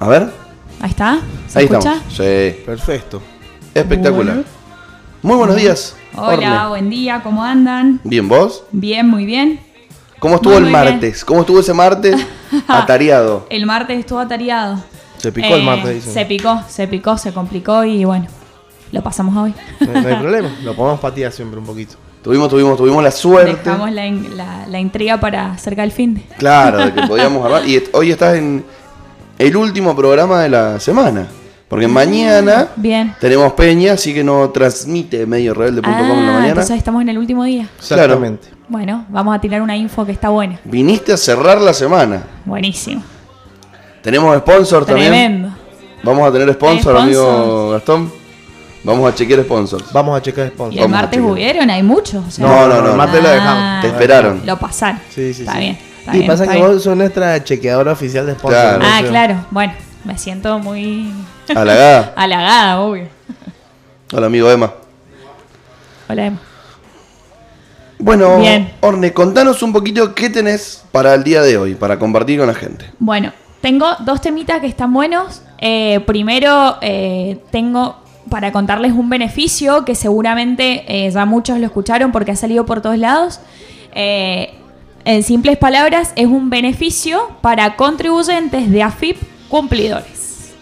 A ver. Ahí está. ¿Se Ahí escucha? estamos. Sí. Perfecto. Espectacular. Bueno. Muy buenos días. Hola, Orne. buen día, ¿cómo andan? Bien, ¿vos? Bien, muy bien. ¿Cómo estuvo Muy, el muy bien. martes? ¿Cómo estuvo ese martes? Atareado. El martes estuvo atareado. Se picó el Eh, martes, dicen. Se picó, se picó, se complicó y bueno, lo pasamos hoy. No, no hay problema. Lo podemos patear siempre un poquito. Tuvimos, tuvimos, tuvimos la suerte. Dejamos la, la- la intriga para cerca del fin de. Claro, de que podíamos hablar. Y hoy estás en el último programa de la semana. Porque mañana Bien. tenemos Peña, así que no transmite mediorebelde.com en la Ah, mañana. entonces estamos en el último día. Exactamente. Bueno, vamos a tirar una info que está buena. Viniste a cerrar la semana. Buenísimo. Tenemos sponsor también. Tremendo. Vamos a tener sponsor, amigo sponsors. Gastón. Vamos a chequear sponsors. Vamos a checar Y sponsor. el Vamos martes chequear. hubieron, hay muchos. o sea- No, no, no, el martes lo dejamos. Ah, Te esperaron. Lo pasaron. Sí, sí, está sí. bien. Y bien, pasa que bien. vos sos nuestra chequeadora oficial de sponsor. Claro. Ah, claro. Bueno, me siento muy Halagada. halagada, obvio. Hola, amigo Emma. Hola, Emma. Bueno, Bien. Orne, contanos un poquito qué tenés para el día de hoy, para compartir con la gente. Bueno, tengo dos temitas que están buenos. Eh, primero, eh, tengo para contarles un beneficio que seguramente eh, ya muchos lo escucharon porque ha salido por todos lados. En simples palabras, es un beneficio para contribuyentes de AFIP cumplidores.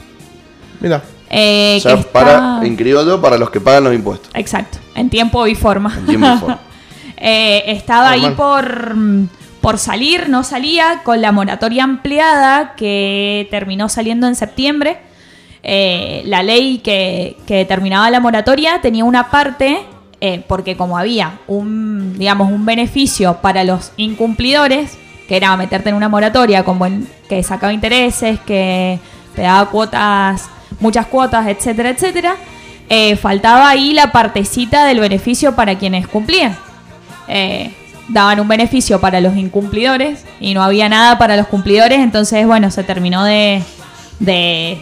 Mira, Eh, o sea, está- para, en criollo, para los que pagan los impuestos. Exacto, en tiempo y forma. En tiempo y forma. Eh, estaba ahí por, por salir, no salía, con la moratoria ampliada que terminó saliendo en septiembre. Eh, la ley que, que determinaba la moratoria tenía una parte, eh, porque como había un, digamos, un beneficio para los incumplidores, que era meterte en una moratoria con que sacaba intereses, que te daba cuotas, muchas cuotas, etcétera, etcétera, eh, faltaba ahí la partecita del beneficio para quienes cumplían. Eh, daban un beneficio para los incumplidores y no había nada para los cumplidores, entonces bueno, se terminó de, de,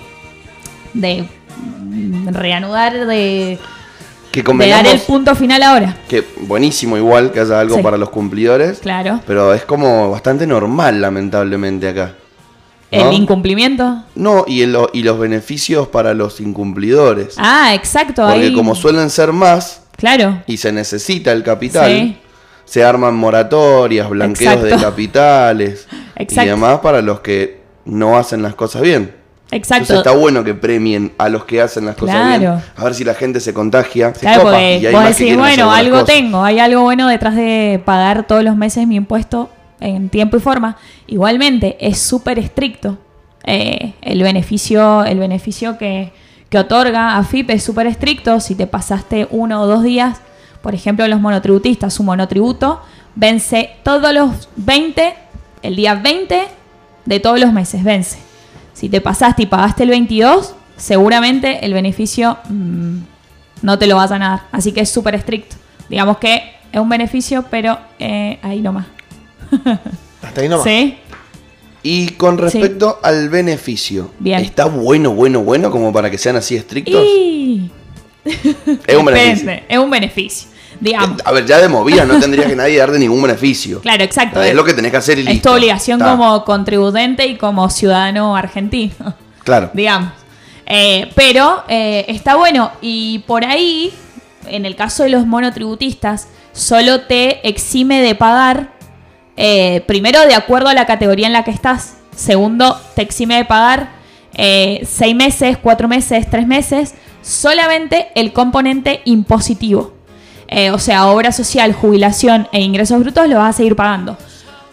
de reanudar, de, Que de dar el punto final ahora. que buenísimo igual que haya algo Sí. para los cumplidores, Claro. pero es como bastante normal lamentablemente acá. ¿no? El incumplimiento. No, y, el- y los beneficios para los incumplidores. Ah, exacto. Porque ahí, como suelen ser más Claro. y se necesita el capital, Sí. se arman moratorias, blanqueos de Exacto. capitales y Exacto. demás para los que no hacen las cosas bien. Exacto. Entonces está bueno que premien a los que hacen las cosas Claro. bien. A ver si la gente se contagia. se Claro, copa, porque y hay vos más decís, bueno, algo cosas. tengo, hay algo bueno detrás de pagar todos los meses mi impuesto en tiempo y forma. Igualmente, es súper estricto. Eh, el beneficio, el beneficio que, que otorga AFIP es súper estricto. Si te pasaste uno o dos días, por ejemplo, los monotributistas, su monotributo vence todos los 20, el día 20 de todos los meses, vence. Si te pasaste y pagaste el 22, seguramente el beneficio mm, no te lo vas a dar. Así que es súper estricto. Digamos que es un beneficio, pero eh, ahí nomás. hasta ahí nomás. ¿Sí? Y con respecto al beneficio, Bien. ¿está bueno, bueno, bueno como para que sean así estrictos? Y... Es un beneficio. Es un beneficio. Digamos. A ver, ya de movida no tendrías que nadie darte ningún beneficio. Claro, exacto. Es lo que tenés que hacer y Es tu obligación Está. como contribuyente y como ciudadano argentino. Claro. digamos. Eh, pero eh, está bueno y por ahí, en el caso de los monotributistas, solo te exime de pagar, eh, primero de acuerdo a la categoría en la que estás, segundo te exime de pagar eh, seis meses, cuatro meses, tres meses, solamente el componente impositivo. Eh, o sea, obra social, jubilación e ingresos brutos lo vas a seguir pagando.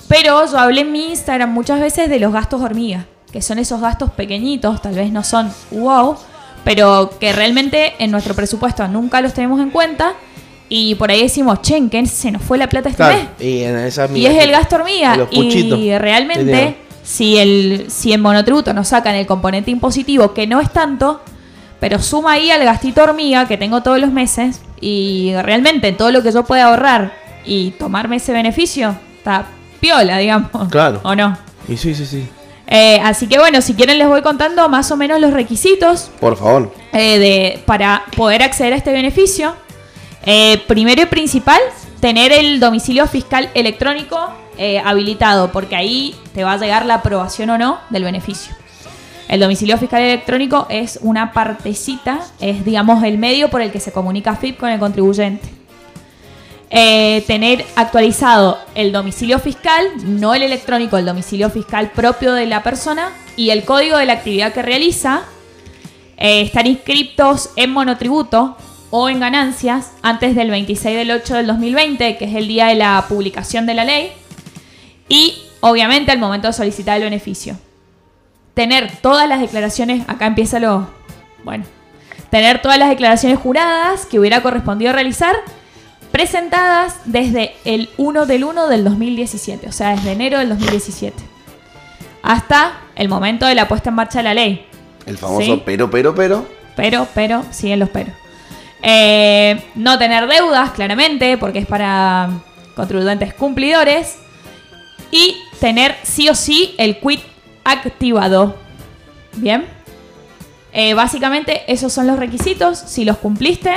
Pero yo hablé en mi Instagram muchas veces de los gastos hormiga, que son esos gastos pequeñitos, tal vez no son wow, pero que realmente en nuestro presupuesto nunca los tenemos en cuenta. Y por ahí decimos, che, ¿en qué se nos fue la plata este Claro. mes? Y, en esa Y es el gasto hormiga. Y realmente, si el si en monotributo nos sacan el componente impositivo, que no es tanto, pero suma ahí al gastito hormiga que tengo todos los meses, y realmente todo lo que yo pueda ahorrar y tomarme ese beneficio, está piola, digamos. Claro. ¿O no? Y sí, sí, sí. Eh, así que bueno, si quieren les voy contando más o menos los requisitos Por favor. eh, de, para poder acceder a este beneficio. Eh, primero y principal, tener el domicilio fiscal electrónico eh, habilitado, porque ahí te va a llegar la aprobación o no del beneficio. El domicilio fiscal electrónico es una partecita, es digamos el medio por el que se comunica FIP con el contribuyente. Eh, tener actualizado el domicilio fiscal, no el electrónico, el domicilio fiscal propio de la persona y el código de la actividad que realiza. Eh, estar inscriptos en monotributo o en ganancias antes del 26 del 8 del 2020, que es el día de la publicación de la ley. Y obviamente al momento de solicitar el beneficio. Tener todas las declaraciones, acá empieza lo... Bueno, tener todas las declaraciones juradas que hubiera correspondido realizar presentadas desde el 1 del 1 del 2017, o sea, desde enero del 2017, hasta el momento de la puesta en marcha de la ley. El famoso Sí. pero, pero, pero. Pero, pero, siguen los pero. Eh, no tener deudas, claramente, porque es para contribuyentes cumplidores. Y tener sí o sí el quit activado. Bien. Eh, básicamente, esos son los requisitos. Si los cumpliste,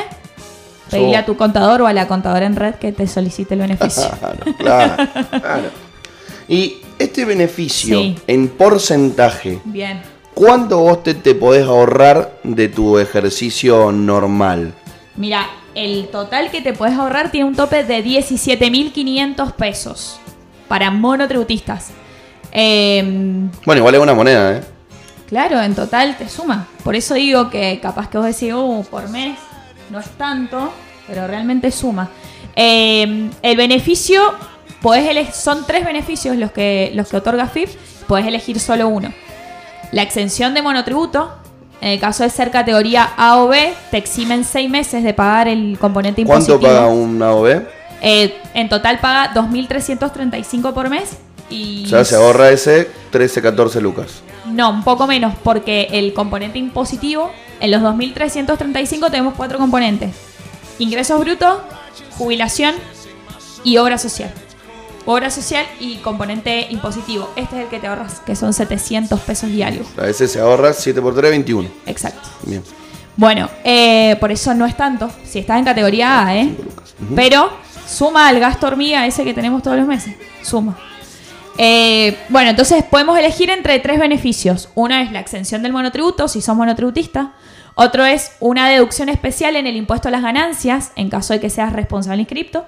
pedirle So- a tu contador o a la contadora en red que te solicite el beneficio. Claro, claro, claro. Y este beneficio Sí. en porcentaje, Bien. ¿cuánto vos te, te podés ahorrar de tu ejercicio normal? Mira, el total que te puedes ahorrar tiene un tope de 17.500 pesos para monotributistas. Em, Bueno, igual es una moneda, ¿eh? Claro, en total te suma. Por eso digo que capaz que vos decís, uh, por mes no es tanto, pero realmente suma. Eh, el beneficio, podés son tres beneficios los que, los que otorga FIP, podés elegir solo uno. La exención de monotributo, en el caso de ser categoría A o B, te eximen seis meses de pagar el componente ¿Cuánto impositivo. paga un AOB? Eh, en total paga 2.335 por mes. Y O sea, se ahorra ese 13, 14 lucas. no, un poco menos, porque el componente impositivo, en los 2.335 tenemos cuatro componentes. Ingresos brutos, jubilación y obra social. Obra social y componente impositivo. Este es el que te ahorras, que son 700 pesos algo. A veces se ahorra 7 por 3, 21. Exacto. Bien. Bueno, eh, por eso no es tanto. Si estás en categoría A, ¿eh? Pero suma al gasto hormiga ese que tenemos todos los meses. Suma. Eh, bueno, entonces podemos elegir entre tres beneficios. Uno es la exención del monotributo, si sos monotributista. Otro es una deducción especial en el impuesto a las ganancias, en caso de que seas responsable inscripto.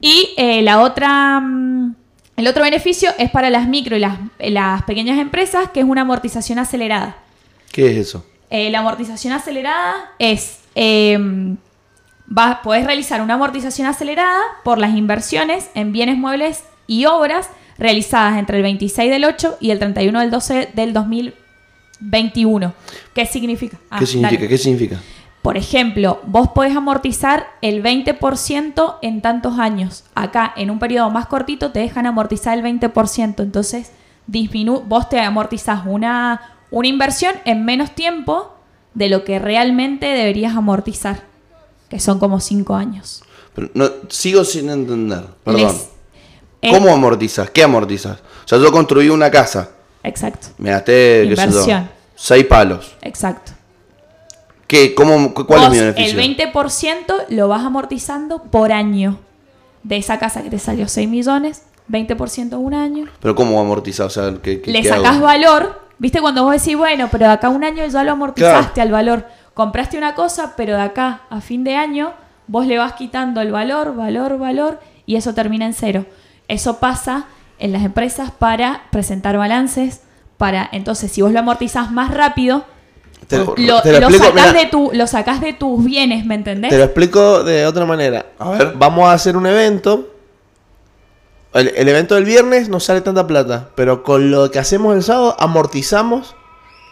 Y eh, la otra, mm, el otro beneficio es para las micro y las, las pequeñas empresas, que es una amortización acelerada. ¿Qué es eso? Eh, la amortización acelerada es. eh, podés realizar una amortización acelerada por las inversiones en bienes muebles y obras realizadas entre el 26 del 8 y el 31 del 12 del 2021. ¿Qué significa? Ah, ¿Qué significa? dale. ¿Qué significa? Por ejemplo, vos podés amortizar el 20% en tantos años. Acá, en un periodo más cortito, te dejan amortizar el 20%. Entonces, disminu vos te amortizás una, una inversión en menos tiempo de lo que realmente deberías amortizar, que son como 5 años. Pero no, sigo sin entender. Perdón. Les- ¿Cómo amortizas? ¿Qué amortizas? O sea, yo construí una casa. Exacto, Me gasté, qué sé yo, seis palos. exacto. ¿Qué, cómo, cu- ¿Cuál Vos es mi beneficio? El 20% lo vas amortizando por año. De esa casa que te salió 6 millones, 20% un año. Pero ¿cómo amortizar? O sea, ¿qué, qué- Le qué sacás hago? valor. ¿Viste cuando vos decís, bueno, pero de acá un año ya lo amortizaste Claro. al valor? Compraste una cosa, pero de acá a fin de año vos le vas quitando el valor, valor, valor, y eso termina en cero. Eso pasa en las empresas para presentar balances, para entonces si vos lo amortizás más rápido, Te, lo, te lo lo explico, sacás de tu, lo sacás de tus bienes, ¿me entendés? te lo explico de otra manera. A ver. Vamos a hacer un evento. El, el evento del viernes no sale tanta plata, pero con lo que hacemos el sábado amortizamos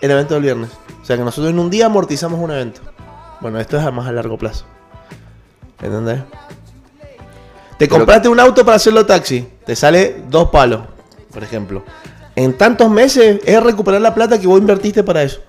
el evento del viernes. O sea que nosotros en un día amortizamos un evento. Bueno, esto es a más a largo plazo. ¿Entendés? Te Pero- compraste un auto para hacerlo taxi. Te sale dos palos, por ejemplo. En tantos meses es recuperar la plata que vos invertiste para eso.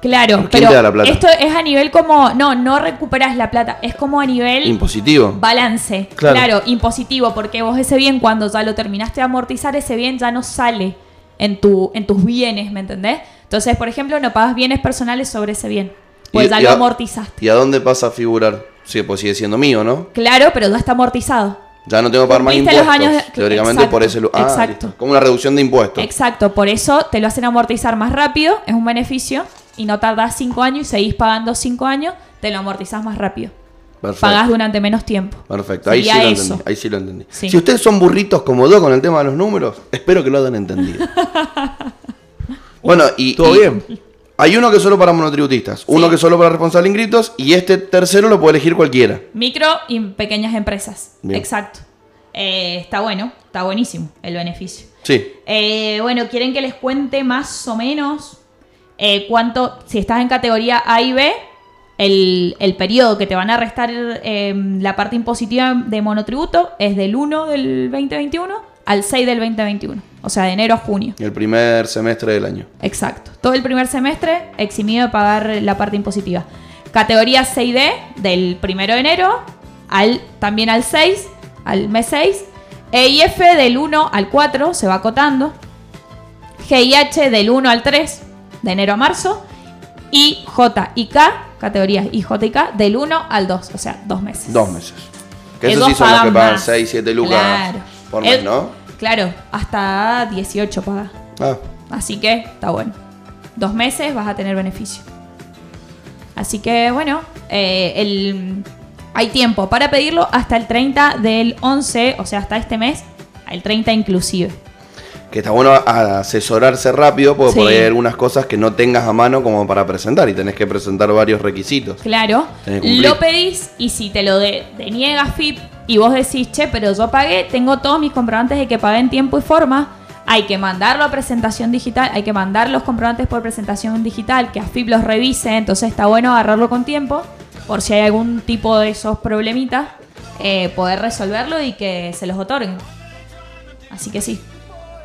Claro, ¿Quién te pero da la plata? esto es a nivel como, no, no recuperas la plata, es como a nivel Impositivo. balance, Claro. claro. impositivo, porque vos ese bien cuando ya lo terminaste de amortizar, ese bien ya no sale en, tu, en tus bienes, ¿me entendés? Entonces, por ejemplo, no pagas bienes personales sobre ese bien, pues ya y lo a- amortizaste. ¿Y a dónde pasa a figurar? Sí, pues sigue siendo mío, ¿no? Claro, pero ya está amortizado. Ya no tengo que pagar más impuestos. los años de- Teóricamente Exacto, por ese ah, exacto. listo. Como una reducción de impuestos. Exacto, por eso te lo hacen amortizar más rápido, es un beneficio, y no tardás cinco años y seguís pagando cinco años, te lo amortizás más rápido. Perfecto. Pagás durante menos tiempo. Perfecto, ahí sí lo eso. entendí. Ahí sí lo entendí. Sí. Si ustedes son burritos como yo con el tema de los números, espero que lo hayan entendido. bueno, y, Todo y bien. Hay uno que es solo para monotributistas, uno que es solo para responsables inscritos y este tercero lo puede elegir cualquiera. Micro y pequeñas empresas. Bien. Exacto. Eh, está bueno, está buenísimo el beneficio. Sí, Eh, bueno, ¿quieren que les cuente más o menos eh, cuánto, si estás en categoría A y B, el, el periodo que te van a restar eh, la parte impositiva de monotributo es del 1 del 2021 al 6 del 2021, o sea, de enero a junio. el primer semestre del año. Exacto. Todo el primer semestre eximido de pagar la parte impositiva. Categoría 6D del 1 de enero al, también al 6, al mes 6. E y F del 1 al 4 se va acotando. G y H del 1 al 3 de enero a marzo. Y J y K, categorías I, J y K, del 1 al 2, o sea, dos meses. Dos meses. Que esos sí son los que pagan pagan más. 6, 7 lucas Claro. por mes, El- ¿no? Claro, hasta 18 paga. Ah, Así que está bueno. Dos meses vas a tener beneficio. Así que bueno, eh, el, hay tiempo para pedirlo hasta el 30 del 11, o sea, hasta este mes, el 30 inclusive. que está bueno asesorarse rápido porque Sí. por ahí hay algunas cosas que no tengas a mano como para presentar y tenés que presentar varios requisitos. Claro, lo pedís y si te lo de, deniega FIP y vos decís, che, pero yo pagué, tengo todos mis comprobantes de que pagué en tiempo y forma, hay que mandarlo a presentación digital, hay que mandar los comprobantes por presentación digital, que AFIP los revise, entonces está bueno agarrarlo con tiempo, por si hay algún tipo de esos problemitas, eh, poder resolverlo y que se los otorguen. Así que sí,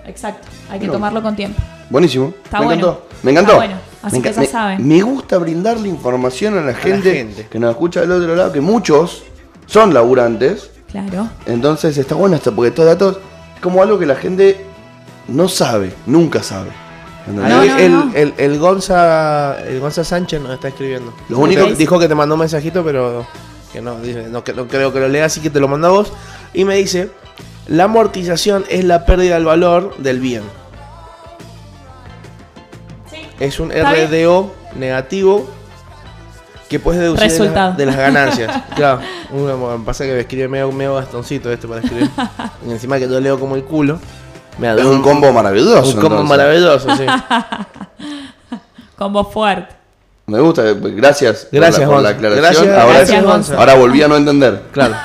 exacto, hay que tomarlo con tiempo. Buenísimo. Está me bueno. encantó. Me encantó. Está bueno. Así me, que enca- ya me- saben. me gusta brindarle información a la gente, gente. que nos escucha del otro lado, que muchos son laburantes. Claro. Entonces está bueno esto, porque estos datos es como algo que la gente no sabe, nunca sabe. el, no. El, el Gonza, el Gonza Sánchez nos está escribiendo. Lo único- Dijo- dijo que te mandó un mensajito, pero que no, dice, no, que- no creo que lo lea, así que te lo mando a vos. Y me dice, la amortización es la pérdida del valor del bien. Sí. Es un Está bien. RDO negativo que puedes deducir de, la- Resultado. de las ganancias. claro, bueno, pasa que me escribe medio, medio bastoncito este para escribir. y encima que yo leo como el culo. Me Es un combo maravilloso. Un combo entonces. maravilloso, sí. Combo fuerte. Me gusta, eh, gracias. por Gracias, la, por la Gonza. aclaración. Gracias, ahora, gracias, ahora volví a no entender. Claro.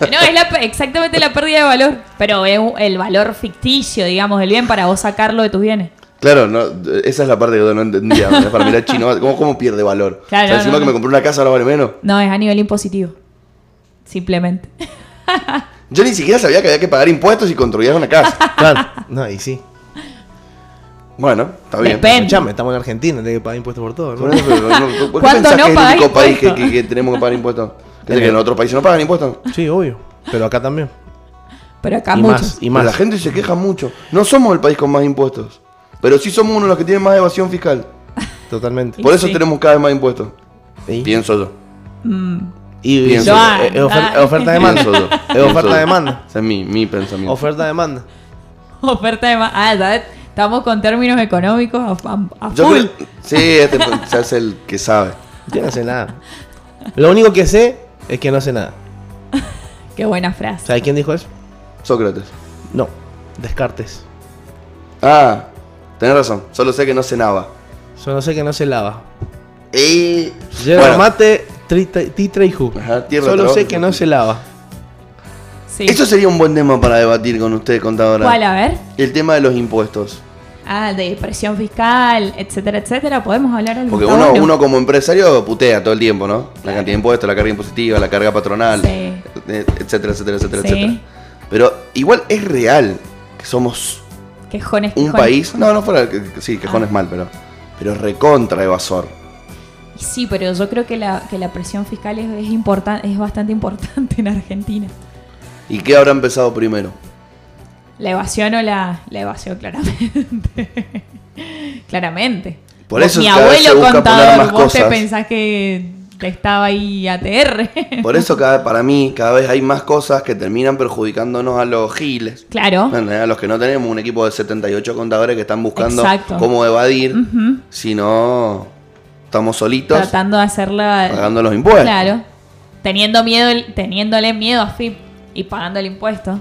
No, es la- exactamente la pérdida de valor, pero es el valor ficticio, digamos, del bien para vos sacarlo de tus bienes. Claro, no, esa es la parte que yo no entendía. Para mirar chino, ¿cómo, cómo pierde valor? Claro, o sea, no, encima no, que no. me compré una casa ahora vale menos. No, es a nivel impositivo. Simplemente. Yo ni siquiera sabía que había que pagar impuestos y construir una casa. Claro. No, y sí. Bueno, está bien. Escuchame, estamos en Argentina, tenés que pagar impuestos por todo, ¿no? Por eso, pero no- ¿Por qué ¿Cuándo pensás no que es el único país que, que- que tenemos que pagar impuestos? ¿Que en otros países no pagan impuestos? Sí, obvio. Pero acá también. Pero acá y muchos. más, y Pero más. La gente se queja mucho. No somos el país con más impuestos. Pero sí somos uno de los que tienen más evasión fiscal. Totalmente. Por eso sí. tenemos cada vez más impuestos. Y, Pienso yo. y- pienso. y- Ah, es ofer- ah. oferta demanda. Pienso yo. Es oferta yo. demanda. Ese es mi, mi pensamiento. Oferta demanda. Oferta de más. Ah, ya estamos con términos económicos a, a- Yo full. creo- sí, este se hace el que sabe. Yo no sé nada. Lo único que sé es que no sé nada. Qué buena frase. ¿Sabes quién dijo eso? Sócrates. No. Descartes. Ah, tenés razón. Solo sé que no cenaba. Solo sé que no se lava. Y... Lleva Bueno, mate, titra y ju. Ajá, tierra, Solo sé que no se lava. Sí. Eso sería un buen tema para debatir con usted, contadora. ¿Cuál? A ver. El tema de los impuestos. Ah, de presión fiscal, etcétera, etcétera. Podemos hablar algo. Porque uno, uno como empresario putea todo el tiempo, ¿no? La cantidad de impuestos, la carga impositiva, la carga patronal, Sí. eh, etcétera, etcétera, etcétera, Sí. etcétera. Pero igual es real que somos Quejones, un quejones, país. quejones. No, no fuera. Sí, quejón Ah. es mal, pero. Pero recontra evasor. Sí, pero yo creo que la, que la presión fiscal es, es, importan- es bastante importante en Argentina. ¿Y qué habrá empezado primero? La evasión o la, la evasión, claramente. claramente. Por eso Mi abuelo contador, vos te pensás que estaba ahí ATR. Por eso cada, para mí cada vez hay más cosas que terminan perjudicándonos a los giles. claro. A los que no tenemos un equipo de 78 contadores que están buscando Exacto. cómo evadir, Ujú. si no estamos solitos Tratando de hacerla. pagando los impuestos. Claro. Teniendo miedo, teniéndole miedo a FIP y pagando el impuesto.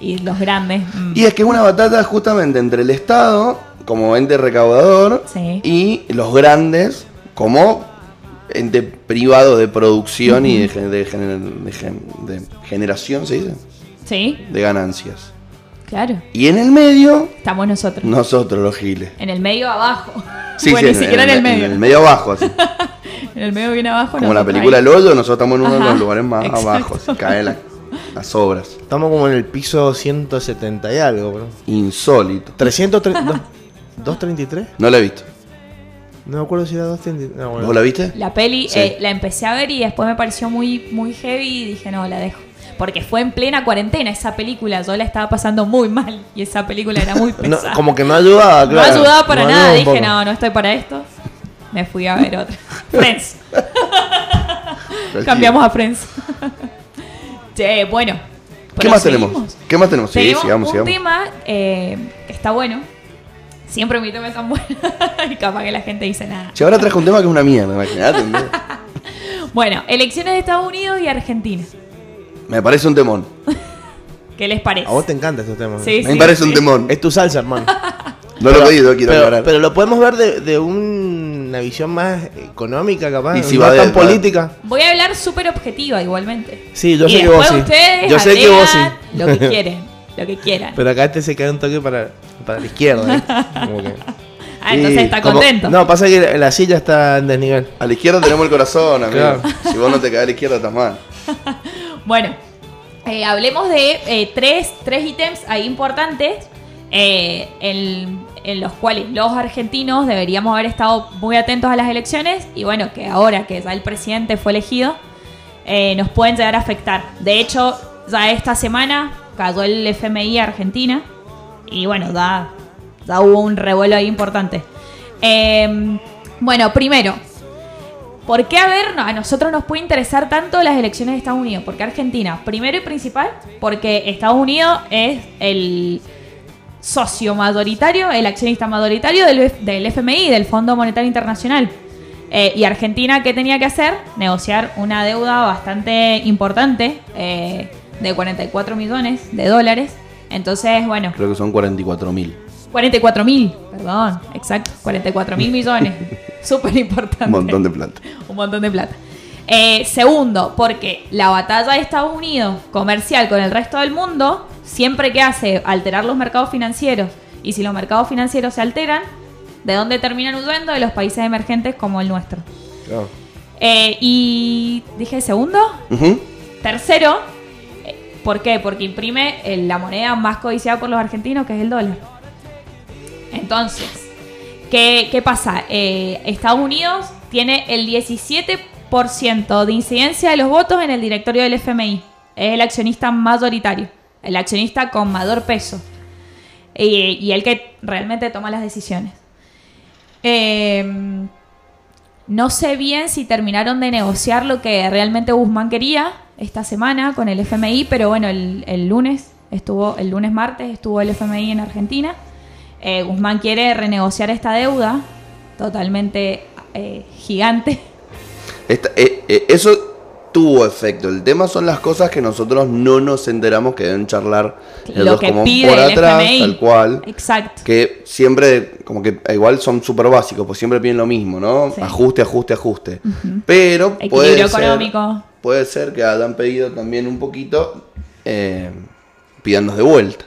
Y los grandes. mm, Y es que es una batalla justamente entre el Estado como ente recaudador Sí. y los grandes como ente privado de producción y de, gen- de gener- de gen- de generación, ¿se dice? Sí, De ganancias. claro. Y en el medio, Estamos nosotros. nosotros los giles. En el medio abajo. Sí, bueno, sí, ni siquiera en, el medio. En el medio abajo, así. En el medio bien abajo. Como la película. El Hoyo, nosotros estamos en uno de los lugares más exacto. abajo, se caen la- las obras. Estamos como en el piso 170 y algo, bro. Insólito. 330. ¿233? No la he visto. No me acuerdo si era 233. No, bueno. ¿Vos la viste? La peli Sí. eh, la empecé a ver y después me pareció muy, muy heavy y dije, no, la dejo. Porque fue en plena cuarentena esa película, yo la estaba pasando muy mal y esa película era muy No, pesada. como que no ayudaba, no claro. ayudaba para No nada, ayudaba dije, no, no estoy para esto. Me fui a ver otra. Friends. Cambiamos a Friends. Che, bueno. ¿Qué más tenemos? ¿Qué más tenemos? Sí, Tenemos sigamos, un sigamos. tema eh, que está bueno. Siempre mi tema es tan bueno. y capaz que la gente dice nada. Si ahora traje un tema que es una mierda, imagínate. ¿no? Bueno, elecciones de Estados Unidos y Argentina. Me parece un temón. ¿Qué les parece? A vos te encanta estos temas. Sí, Me parece un temón. Es tu salsa, hermano. No lo he pedido, quiero pero, aclarar. pero lo podemos ver de, de una visión más económica, capaz. Y si no va de- tan va- política. Voy a hablar súper objetiva igualmente. Sí, yo y sé que vos sí. ustedes Yo sé que vos sí. Lo que quieren, lo que quieran. Pero acá este se cae un toque para, para la izquierda. ¿eh? Como que- ah, entonces Sí, está como- contento. No, pasa que la silla está en desnivel. A la izquierda tenemos el corazón, amigo. Claro. Si vos no te caes a la izquierda, estás mal. Bueno, eh, hablemos de eh, tres, tres ítems ahí importantes eh, en, en los cuales los argentinos deberíamos haber estado muy atentos a las elecciones y bueno, que ahora que ya el presidente fue elegido, eh, nos pueden llegar a afectar. De hecho, ya esta semana cayó el FMI a Argentina y bueno, ya, ya hubo un revuelo ahí importante. Eh, bueno, primero, ¿Por qué a ver, a nosotros nos puede interesar tanto las elecciones de Estados Unidos? Porque Argentina, primero y principal, porque Estados Unidos es el socio mayoritario, el accionista mayoritario del, del FMI, del Fondo Monetario Internacional. Eh, y Argentina, ¿qué tenía que hacer? Negociar una deuda bastante importante eh, de 44 millones de dólares. Entonces, bueno, Creo que son 44 mil. 44 mil, perdón, exacto, 44 mil millones. Súper importante. Un montón de plata. Un montón de plata. Eh, segundo, porque la batalla de Estados Unidos comercial con el resto del mundo, siempre que hace alterar los mercados financieros, y si los mercados financieros se alteran, ¿de dónde terminan huyendo? De los países emergentes como el nuestro. Claro. Eh, y dije segundo, tercero, ¿por qué? Porque imprime eh, la moneda más codiciada por los argentinos, que es el dólar. Entonces, ¿qué, pasa? Eh, Estados Unidos tiene el 17% de incidencia de los votos en el directorio del FMI. Es el accionista mayoritario, el accionista con mayor peso y el que realmente toma las decisiones. Eh, no sé bien si terminaron de negociar lo que realmente Guzmán quería esta semana con el FMI, pero bueno, el, lunes estuvo, el lunes martes estuvo el FMI en Argentina. Eh, Guzmán quiere renegociar esta deuda totalmente eh, gigante. Eh, eso tuvo efecto. El tema son las cosas que nosotros no nos enteramos que deben charlar Lo ellos que como pide por el atrás, FMI. tal cual. Exacto. Que siempre, como que igual son súper básicos, pues siempre piden lo mismo, ¿no? Sí. Ajuste, ajuste, ajuste. Pero puede ser, puede ser que hayan pedido también un poquito, eh, pidannos de vuelta.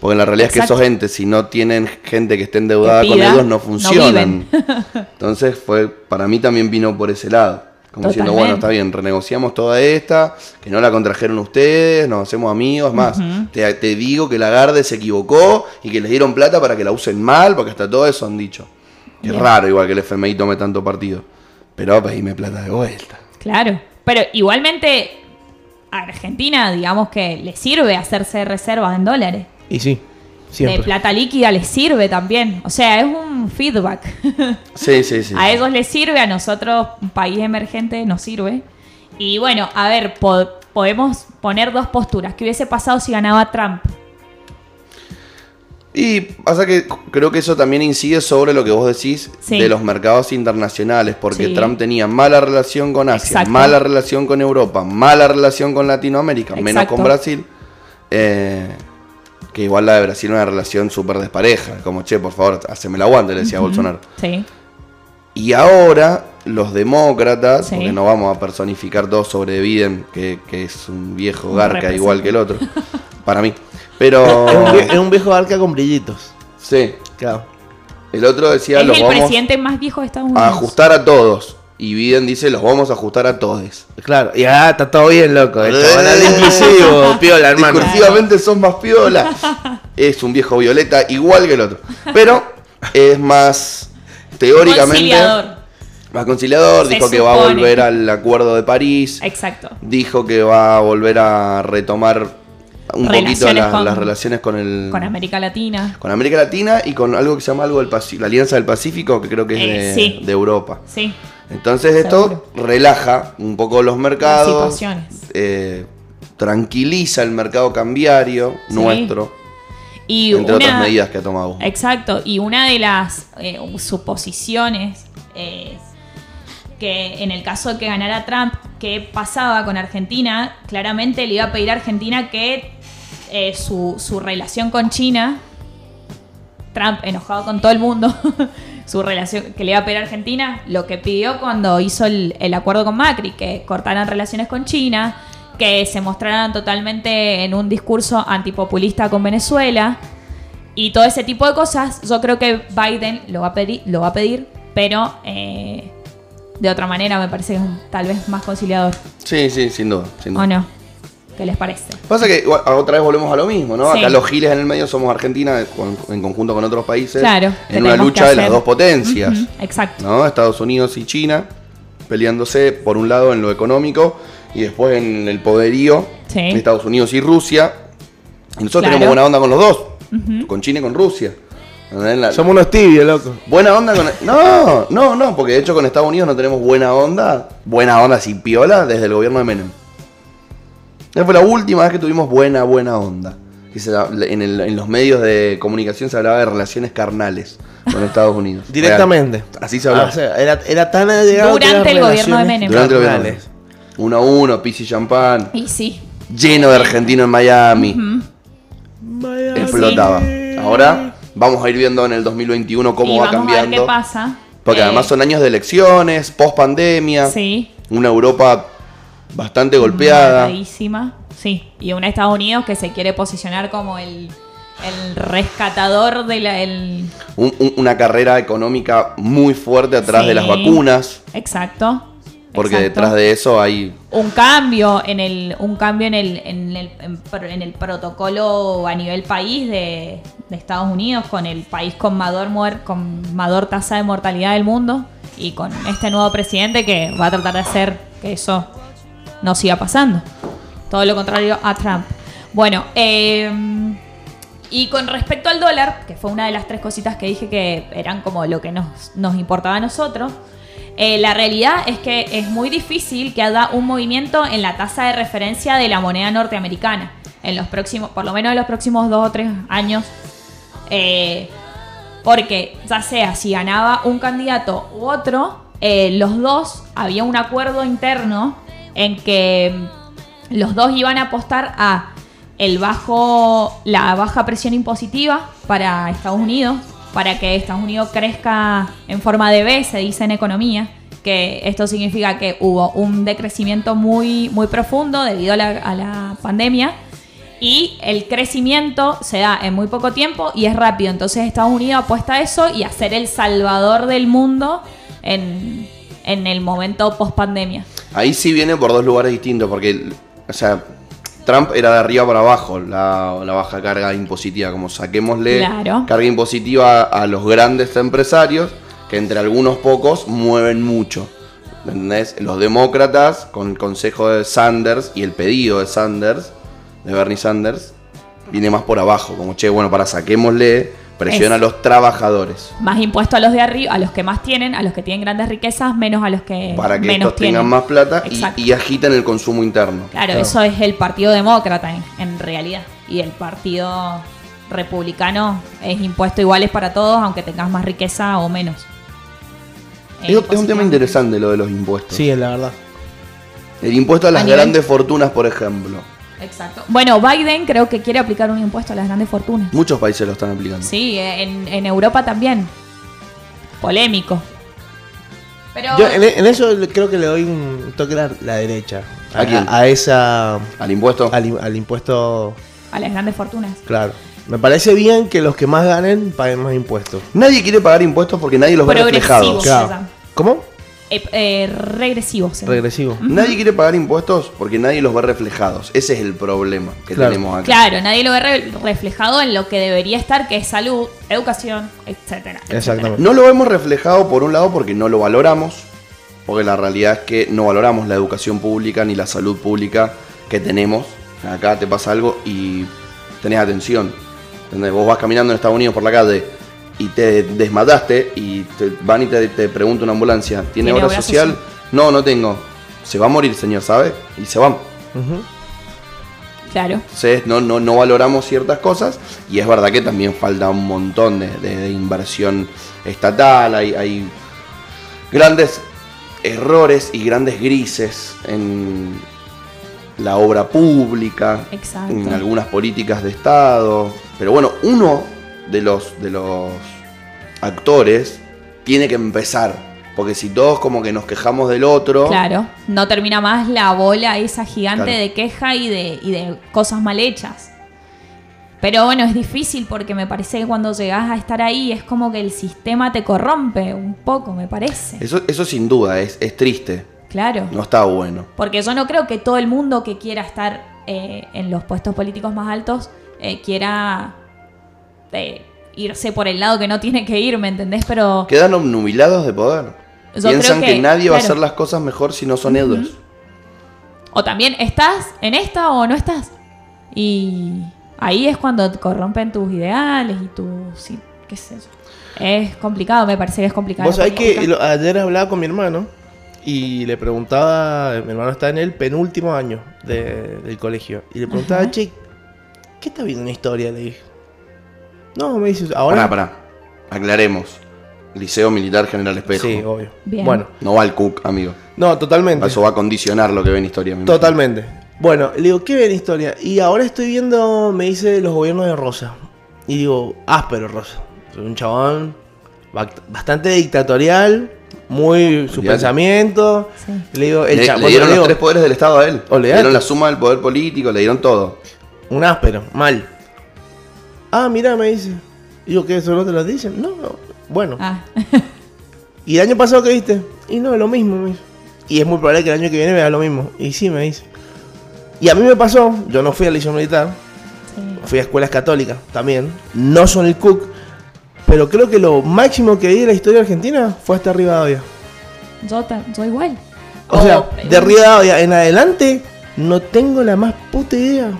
Porque la realidad es que esos entes, si no tienen gente que esté endeudada Que con ellos, no funcionan. Entonces fue, para mí también vino por ese lado. Como diciendo, bueno, está bien, renegociamos toda esta, que no la contrajeron ustedes, nos hacemos amigos, más. te, te digo que Lagarde se equivocó y que les dieron plata para que la usen mal, porque hasta todo eso han dicho. Es raro igual que el FMI tome tanto partido. Pero pedime plata de vuelta. Claro. Pero igualmente a Argentina, digamos que le sirve hacerse reservas en dólares. Y sí. Siempre. de plata líquida les sirve también. O sea, es un feedback. Sí, sí, sí. a ellos les sirve, a nosotros, un país emergente, nos sirve. Y bueno, a ver, po- podemos poner dos posturas. ¿Qué hubiese pasado si ganaba Trump? Y pasa que creo que eso también incide sobre lo que vos decís Sí. de los mercados internacionales, porque Sí. Trump tenía mala relación con Asia, Exacto. mala relación con Europa, mala relación con Latinoamérica, menos con Brasil. eh, que igual la de Brasil era una relación súper despareja, como che, por favor, haceme el aguante, le decía Bolsonaro. Sí, Y ahora los demócratas, Sí. porque no vamos a personificar todo sobre Biden, que, que es un viejo Un garca igual que el otro, para mí. Pero Es un, vie- es un viejo arca con brillitos. sí, Claro. el otro decía es los el vamos presidente más viejo de Estados a Unidos. ajustar a todos. Y Biden dice los vamos a ajustar a todos. Claro. Y ah, está todo bien, loco. El es inclusivo, piola, hermano. Discursivamente son más piola. es un viejo violeta igual que el otro. Pero es más teóricamente Conciliador. más conciliador. Se dijo que va a volver al acuerdo de París. Exacto. dijo que va a volver a retomar un poquito las, con- las relaciones con el Con América Latina. con América Latina y con algo que se llama algo del Pacífico, la Alianza del Pacífico, que creo que es Eh, de, sí. de Europa. Sí. Entonces esto relaja un poco los mercados, situaciones. eh, tranquiliza el mercado cambiario Sí. nuestro, Y entre una- otras medidas que ha tomado. Exacto, y una de las eh, suposiciones es que en el caso de que ganara Trump, ¿qué pasaba con Argentina? Claramente le iba a pedir a Argentina que eh, su, su relación con China, Trump enojado con todo el mundo, su relación que le iba a pedir a Argentina, lo que pidió cuando hizo el, el acuerdo con Macri, que cortaran relaciones con China, que se mostraran totalmente en un discurso antipopulista con Venezuela y todo ese tipo de cosas. Yo creo que Biden lo va a pedir, lo va a pedir pero eh, de otra manera me parece tal vez más conciliador. Sí, sí, sin duda. Sin duda. ¿O no? ¿Qué les parece? Pasa que igual, otra vez volvemos a lo mismo, ¿no? Sí. Acá los giles en el medio somos Argentina con- en conjunto con otros países Claro. en una lucha de las dos potencias. Exacto. ¿no? Estados Unidos y China peleándose por un lado en lo económico y después en el poderío Sí. Estados Unidos y Rusia. Y nosotros Claro. tenemos buena onda con los dos, con China y con Rusia. Somos unos tibios, loco. Buena onda con... No, no, no, porque de hecho con Estados Unidos no tenemos buena onda, buena onda sin piola desde el gobierno de Menem. Esa fue la última vez que tuvimos buena, buena onda. Que se- en, el- en los medios de comunicación se hablaba de relaciones carnales con Estados Unidos. Directamente. Real. Así se hablaba. Ah, o sea, era, era tan allegado que Durante el gobierno de Menem. Durante el gobierno. carnales. Uno a uno, pis y champán, Y sí. lleno de argentinos en Miami. Miami. Explotaba. Ahora vamos a ir viendo en el 2021 cómo y va vamos a ver cambiando. qué pasa. Porque Eh, además son años de elecciones, post pandemia, Sí. una Europa bastante golpeada. Sí. Y un Estados Unidos que se quiere posicionar como el, el rescatador de la. El... Un- un- una carrera económica muy fuerte atrás Sí. de las vacunas. Exacto. Porque exacto. detrás de eso hay. un cambio en el un cambio en el en el, en el protocolo a nivel país de, de Estados Unidos con el país con mayor muer- con mayor tasa de mortalidad del mundo y con este nuevo presidente que va a tratar de hacer que eso no siga pasando todo lo contrario a Trump bueno eh, y con respecto al dólar, que fue una de las tres cositas que dije que eran como lo que nos, nos importaba a nosotros, eh, la realidad es que es muy difícil que haya un movimiento en la tasa de referencia de la moneda norteamericana en los próximos, por lo menos en los próximos dos o tres años. Eh, porque ya sea si ganaba un candidato u otro, eh, los dos había un acuerdo interno en que los dos iban a apostar a el bajo, la baja presión impositiva para Estados Unidos, para que Estados Unidos crezca en forma de B, se dice en economía, que esto significa que hubo un decrecimiento muy, muy profundo debido a la, a la pandemia y el crecimiento se da en muy poco tiempo y es rápido. Entonces Estados Unidos apuesta a eso y a ser el salvador del mundo en, en el momento post pandemia. Ahí sí viene por dos lugares distintos. Porque, o sea, Trump era de arriba para abajo la, la baja carga impositiva. Como saquémosle Claro. carga impositiva a los grandes empresarios, que entre algunos pocos mueven mucho. ¿Entendés? Los demócratas, con el consejo de Sanders y el pedido de Sanders, de Bernie Sanders, viene más por abajo, como che, bueno, para saquémosle presión Es- a los trabajadores. Más impuesto a los de arriba, a los que más tienen, a los que tienen grandes riquezas, menos a los que Para que menos estos tienen. tengan más plata y, y agiten el consumo interno. Claro, Claro. eso es el Partido Demócrata en, en realidad. Y el Partido Republicano es impuesto iguales para todos, aunque tengas más riqueza o menos. Es, es un tema interesante lo de los impuestos. Sí, la verdad. El impuesto a las A nivel- grandes fortunas, por ejemplo. Exacto. Bueno, Biden creo que quiere aplicar un impuesto a las grandes fortunas. Muchos países lo están aplicando. Sí, en, en Europa también. Polémico. Pero Yo en, en eso le- creo que le doy un toque a la, derecha. ¿A quién? A, esa. Al impuesto. Al, im- al impuesto. a las grandes fortunas. Claro. Me parece bien que los que más ganen paguen más impuestos. Nadie quiere pagar impuestos porque nadie los ve Progresivos. reflejados. Claro. ¿Cómo? Eh, eh. Regresivo. Nadie quiere pagar impuestos porque nadie los ve reflejados. Ese es el problema que Claro. tenemos acá. Claro, nadie lo ve re- reflejado en lo que debería estar, que es salud, educación, etcétera. etcétera. Exactamente. No lo vemos reflejado por un lado porque no lo valoramos, porque la realidad es que no valoramos la educación pública ni la salud pública que tenemos. Acá te pasa algo y tenés atención. ¿entendés? Vos vas caminando en Estados Unidos por la calle y te desmataste y te van y te, te pregunta una ambulancia, ¿tiene, ¿Tiene obra obra social? social? No, no tengo. Se va a morir, señor, ¿sabe? Y se van. Claro. Entonces no, no, no valoramos ciertas cosas y es verdad que también falta un montón de, de- de inversión estatal, hay, hay grandes errores y grandes grises en la obra pública, Exacto. en algunas políticas de Estado, pero bueno, uno de los, de los actores tiene que empezar, porque si todos como que nos quejamos del otro, Claro. No termina más la bola esa gigante Claro. de queja y de, y de cosas mal hechas. Pero bueno, es difícil porque me parece que cuando llegas a estar ahí es como que el sistema te corrompe un poco, me parece. eso, eso sin duda es, es triste, Claro. no está bueno. Porque yo no creo que todo el mundo que quiera estar eh, en los puestos políticos más altos eh, quiera eh, irse por el lado que no tiene que ir, ¿me entendés? Pero Quedan obnubilados de poder. Yo Piensan creo que, que- nadie va a hacer las cosas mejor si no son ellos. o también estás en esta o no estás. Y ahí es cuando te corrompen tus ideales y tus... sí, qué sé yo. Es complicado, me parece que es complicado. Vos sabés que Complicado. lo- ayer hablaba con mi hermano y le preguntaba, mi hermano está en el penúltimo año de- del colegio, y le preguntaba, Ajá. che, ¿qué está viendo en historia? Le dije. No, me dice, ahora... Pará, pará. Aclaremos. Liceo Militar General Espejo. Sí, obvio. Bien. Bueno, No va al Cook, amigo. no, totalmente. Eso va a condicionar lo que ve en historia. me imagino. Totalmente. Bueno, le digo, ¿qué ven historia? Y ahora estoy viendo, me dice, los gobiernos de Rosa. Y digo, áspero Rosa. Es un chabón bastante dictatorial, muy su pensamiento. Sí. Le digo, el Le, chabón, le dieron le los tres poderes del Estado a él. Le dieron la suma del poder político, le dieron todo. un áspero, mal. Ah, mira, me dice. Y yo, ¿qué? ¿Eso no te lo dicen? No, no. Bueno. Ah, ¿Y el año pasado qué viste? Y no, lo mismo, me dice. Y es muy probable que el año que viene vea lo mismo. Y sí, me dice. Y a mí me pasó, yo no fui a liceo militar, sí. fui a escuelas católicas también, no son el Cook, pero creo que lo máximo que vi de la historia argentina fue hasta Rivadavia. Yo, yo igual. O sea, Oh, de Rivadavia en adelante no tengo la más puta idea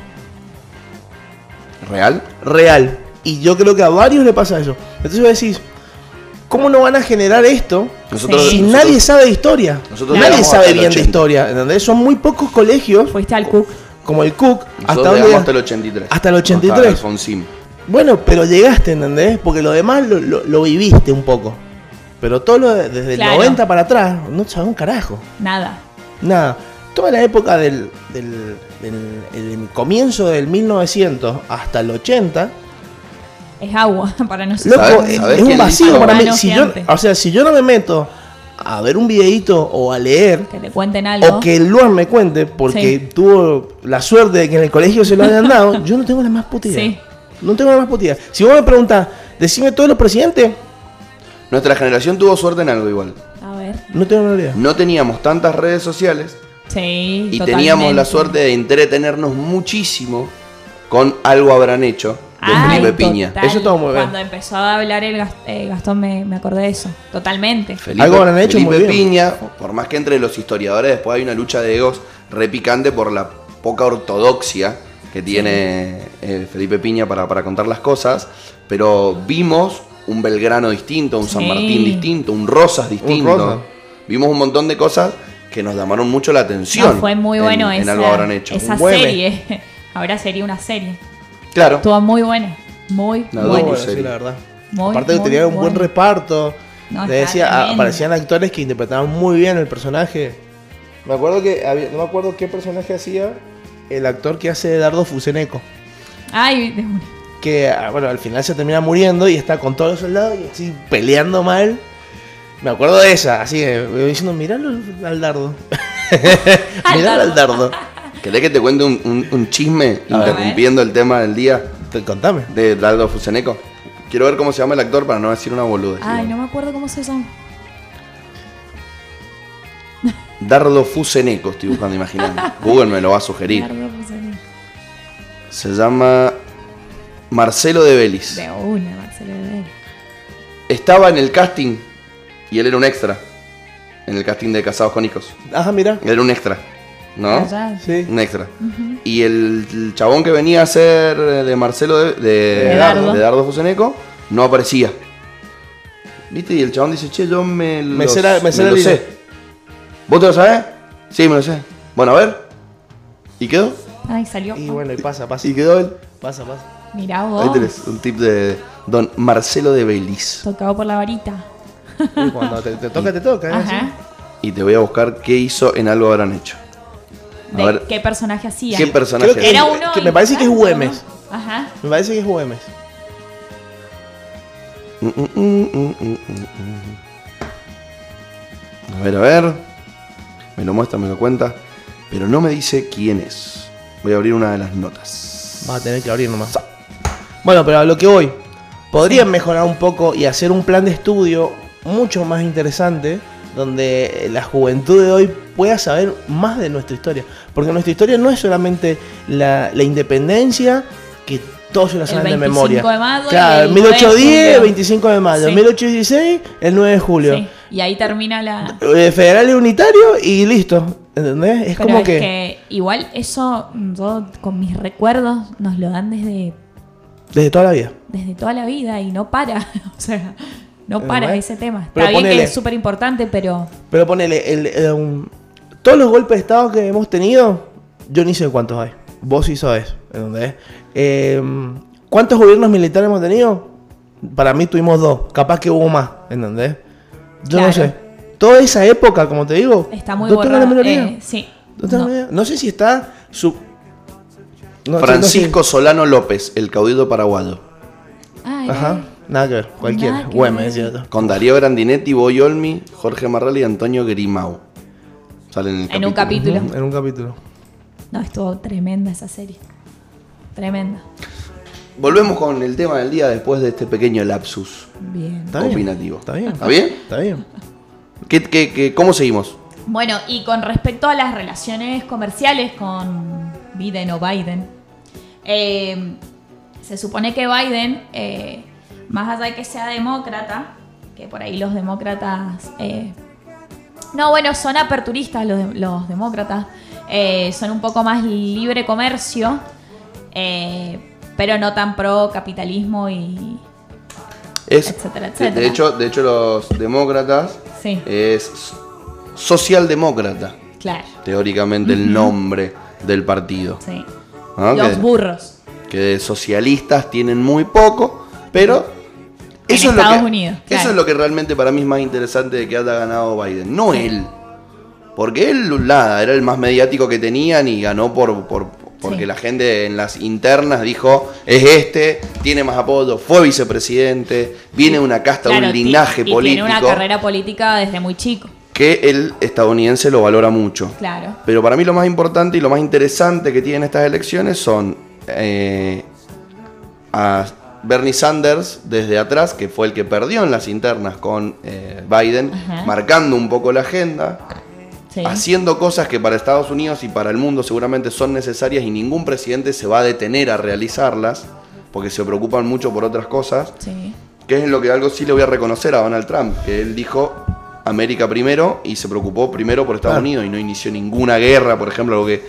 ¿Real? real. Y yo creo que a varios le pasa eso. Entonces vos decís, ¿cómo no van a generar esto Nosotros, si nosotros- nadie sabe de historia? Nosotros nadie sabe hasta bien de 80. historia, ¿entendés? Son muy pocos colegios Fuiste al Cook. como el Cook hasta Nosotros hasta el 83. hasta el Hasta 83. Alfonsín. Bueno, pero llegaste, ¿entendés? Porque lo demás lo, lo- lo viviste un poco. Pero todo lo de- desde Claro. el 90 para atrás, no sabes un carajo. Nada. Nada. Toda la época del, del, del- el comienzo del 1900 hasta el 80, Es agua para nosotros. loco, ¿Sabes- es, sabes es un vacío para mí. Si yo, o sea, si yo no me meto a ver un videito o a leer, Que te cuenten algo. o que el Luan me cuente, porque Sí. tuvo la suerte de que en el colegio se lo hayan dado, yo no tengo la más puta idea. Sí. No tengo la más puta idea. Si vos me preguntás, decime todos los presidentes, Nuestra generación tuvo suerte en algo igual. A ver. no tengo la idea. No teníamos tantas redes sociales Sí. y totalmente. teníamos la suerte de entretenernos muchísimo con algo habrán hecho de Ay, Felipe Piña. total. Eso estuvo muy bien. Cuando empezó a hablar el eh, Gastón me, me acordé de eso. Totalmente. Felipe, Algo habrán hecho Felipe muy bien. Piña, por más que entre los historiadores después hay una lucha de egos repicante por la poca ortodoxia que tiene eh, Felipe Piña para, para contar las cosas, pero vimos un Belgrano distinto, un San. Martín distinto, un Rosas distinto. Rosa. Vimos un montón de cosas que nos llamaron mucho la atención. No, fue muy en- bueno en, esa, algo habrán hecho. esa serie. Ahora sería una serie. Claro. Estuvo muy buena. Muy No, Muy buena. serie. sí, la verdad. Muy, Aparte que muy tenía un buen reparto. No, Te está decía, aparecían actores que interpretaban muy bien el personaje. Me acuerdo que había, no me acuerdo qué personaje hacía el actor que hace de Dardo Fuseneco. Ay, de una. Que ah, bueno, al final se termina muriendo y está con todos los soldados y así peleando mal. Me acuerdo de esa, así que me iba diciendo, miralo al dardo. miralo al dardo. ¿Querés que te cuente un, un- un chisme A ver. interrumpiendo el tema del día Te- Contame. de Daldo Fuseneco? Quiero ver cómo se llama el actor para no decir una boluda. Ay, no me acuerdo cómo se son. Dardo Fuseneco, estoy buscando, imaginando. Google me lo va a sugerir. Nardo Fusané. Se llama Marcelo de Belis. De una, Marcelo de Bell. Estaba en el casting y él era un extra. En el casting de Casados con Hijos. Ajá, mira. Él era un extra. ¿no? Allá. Sí. Un extra. Y el, el chabón que venía a ser de Marcelo de, de, De Dardo. de Dardo Fuseneco no aparecía. ¿Viste? Y el chabón dice, che, yo me, Me sé la- me sé la lo línea. sé. ¿Vos te lo sabés? Sí, me lo sé. Bueno, a ver. ¿Y quedó? Ay, salió. Y bueno, y pasa, pasa. ¿Y quedó él? Pasa, pasa. Mirá vos. Ahí tenés un tip de don Marcelo de Belis. Tocado por la varita. Y cuando te, te toca, te toca. ¿eh? Ajá. Y te voy a buscar qué hizo en algo habrán hecho. A De ver. qué personaje hacía. ¿Qué personaje? Creo que- Era uno. que me parece que es Güemes. Ajá. Me parece que es Güemes. Mm, mm, mm. A ver, a ver. Me lo muestra, me lo cuenta. Pero no me dice quién es. Voy a abrir una de las notas. Vas a tener que abrir nomás. Bueno, pero a lo que voy. Podrían mejorar un poco y hacer un plan de estudio mucho más interesante donde la juventud de hoy pueda saber más de nuestra historia. Porque nuestra historia no es solamente la, la independencia, que todos se la saben de 25 memoria. de mayo claro, el 1810, 9 de julio. 25 de mayo, Sí. 1816, el 9 de julio. Sí. Y ahí termina la. Eh, Federal y unitario y listo. ¿Entendés? Es Pero como es que, que... igual eso, yo con mis recuerdos, nos lo dan desde, desde toda la vida. desde toda la vida y no para. o sea, no Pero para ese tema. Pero Está bien ponele- que es súper importante, pero Pero ponele, el, el, um, todos los golpes de estado que hemos tenido, yo ni sé cuántos hay. Vos sí sabés, ¿entendés? Eh, ¿Cuántos gobiernos militares hemos tenido? Para mí tuvimos dos, capaz que hubo más, ¿entendés? Yo no sé. Toda esa época, como te digo, está muy idea. Eh, sí. No No. sé si está su... no sé, Francisco Solano López, el caudillo paraguayo. Ay. Ajá, ay. Nada que ver, cualquiera. Ver. decía yo. Con Darío Grandinetti, Boy Olmi, Jorge Marrell y Antonio Grimau. Salen en el En un capítulo. Ujú, En un capítulo. No, estuvo tremenda esa serie. Tremenda. Volvemos con el tema del día después de este pequeño lapsus Bien. Está bien. opinativo. Está bien. ¿Está bien? Está bien. ¿Qué, qué- qué- cómo seguimos? Bueno, y con respecto a las relaciones comerciales con Biden o Biden, eh, se supone que Biden, eh, más allá de que sea demócrata, que por ahí los demócratas, eh, no, bueno, son aperturistas los, de- los demócratas, eh, son un poco más libre comercio, eh, pero no tan pro capitalismo y... Es, Etcétera, etcétera. De, hecho, de hecho, los demócratas Sí, es socialdemócrata, claro, teóricamente el nombre del partido. sí. ¿no? Los Que- burros. que de socialistas tienen muy poco, pero En eso, es lo, que, Unidos, eso claro. es lo que realmente para mí es más interesante de que haya ganado Biden, no él. Porque él, nada, era el más mediático que tenían y ganó por, por- porque Sí. la gente en las internas dijo, es este, tiene más apoyo, fue vicepresidente, viene de una casta, de Claro, un linaje y político Tiene una carrera política desde muy chico. que el estadounidense lo valora mucho. Claro. Pero para mí lo más importante y lo más interesante que tienen estas elecciones son eh, a Bernie Sanders desde atrás, que fue el que perdió en las internas con eh, Biden, Ajá. marcando un poco la agenda, Sí. haciendo cosas que para Estados Unidos y para el mundo seguramente son necesarias y ningún presidente se va a detener a realizarlas, porque se preocupan mucho por otras cosas. Sí. Que es lo que algo sí le voy a reconocer a Donald Trump, que él dijo América primero y se preocupó primero por Estados Claro. Unidos y no inició ninguna guerra, por ejemplo, algo que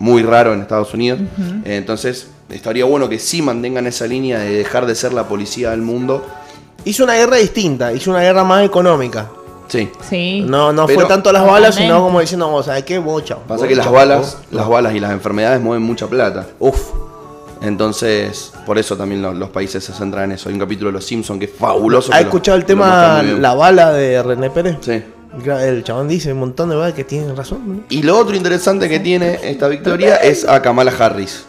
muy raro en Estados Unidos. Entonces, estaría bueno que sí mantengan esa línea de dejar de ser la policía del mundo. Hizo una guerra distinta, hizo una guerra más económica. Sí. Sí. No, no Pero- fue tanto las balas, sino como diciendo, vamos, ¿sabes qué? Vos, chao. Pasa que las balas, las balas y las enfermedades mueven mucha plata. Uf. Entonces, por eso también lo- los países se centran en eso. Hay un capítulo de Los Simpsons que es fabuloso. ¿Has escuchado el tema. La bala de René Pérez? Sí. El chabón dice un montón de balas que tienen razón. ¿no? Y lo otro interesante que tiene esta victoria es a Kamala Harris,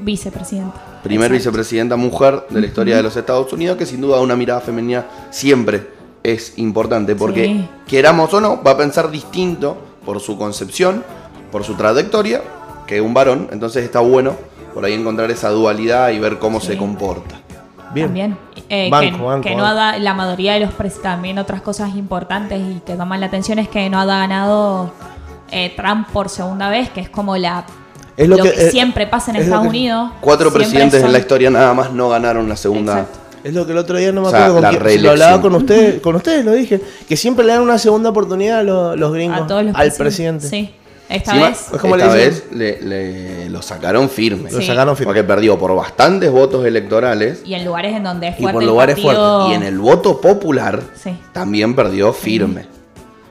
vicepresidenta. primer Exacto. vicepresidenta mujer de la historia de los Estados Unidos, que sin duda una mirada femenina siempre es importante, porque Sí. queramos o no, va a pensar distinto por su concepción, por su trayectoria, que un varón. Entonces está bueno por ahí encontrar esa dualidad y ver cómo se comporta. Bien. También. Eh, Banco, que, banco, que no ha la mayoría de los pres- también otras cosas importantes y que llaman la atención es que no ha ganado eh, Trump por segunda vez, que es como la Es lo, lo que, que- siempre pasa en Estados Unidos. Cuatro presidentes en la historia nada más no ganaron la segunda. Exacto. Es lo que el otro día no me O sea, acuerdo con quién, lo hablaba con ustedes, con ustedes lo dije, que siempre le dan una segunda oportunidad a los, los gringos A todos los al presidente. Sí. Esta vez. Es como esta le vez le, le- lo sacaron firme. Lo Sí. sacaron firme. Porque perdió por bastantes votos electorales Y en lugares en donde es Y fuerte por el lugares partido- y en el voto popular Sí. también perdió firme.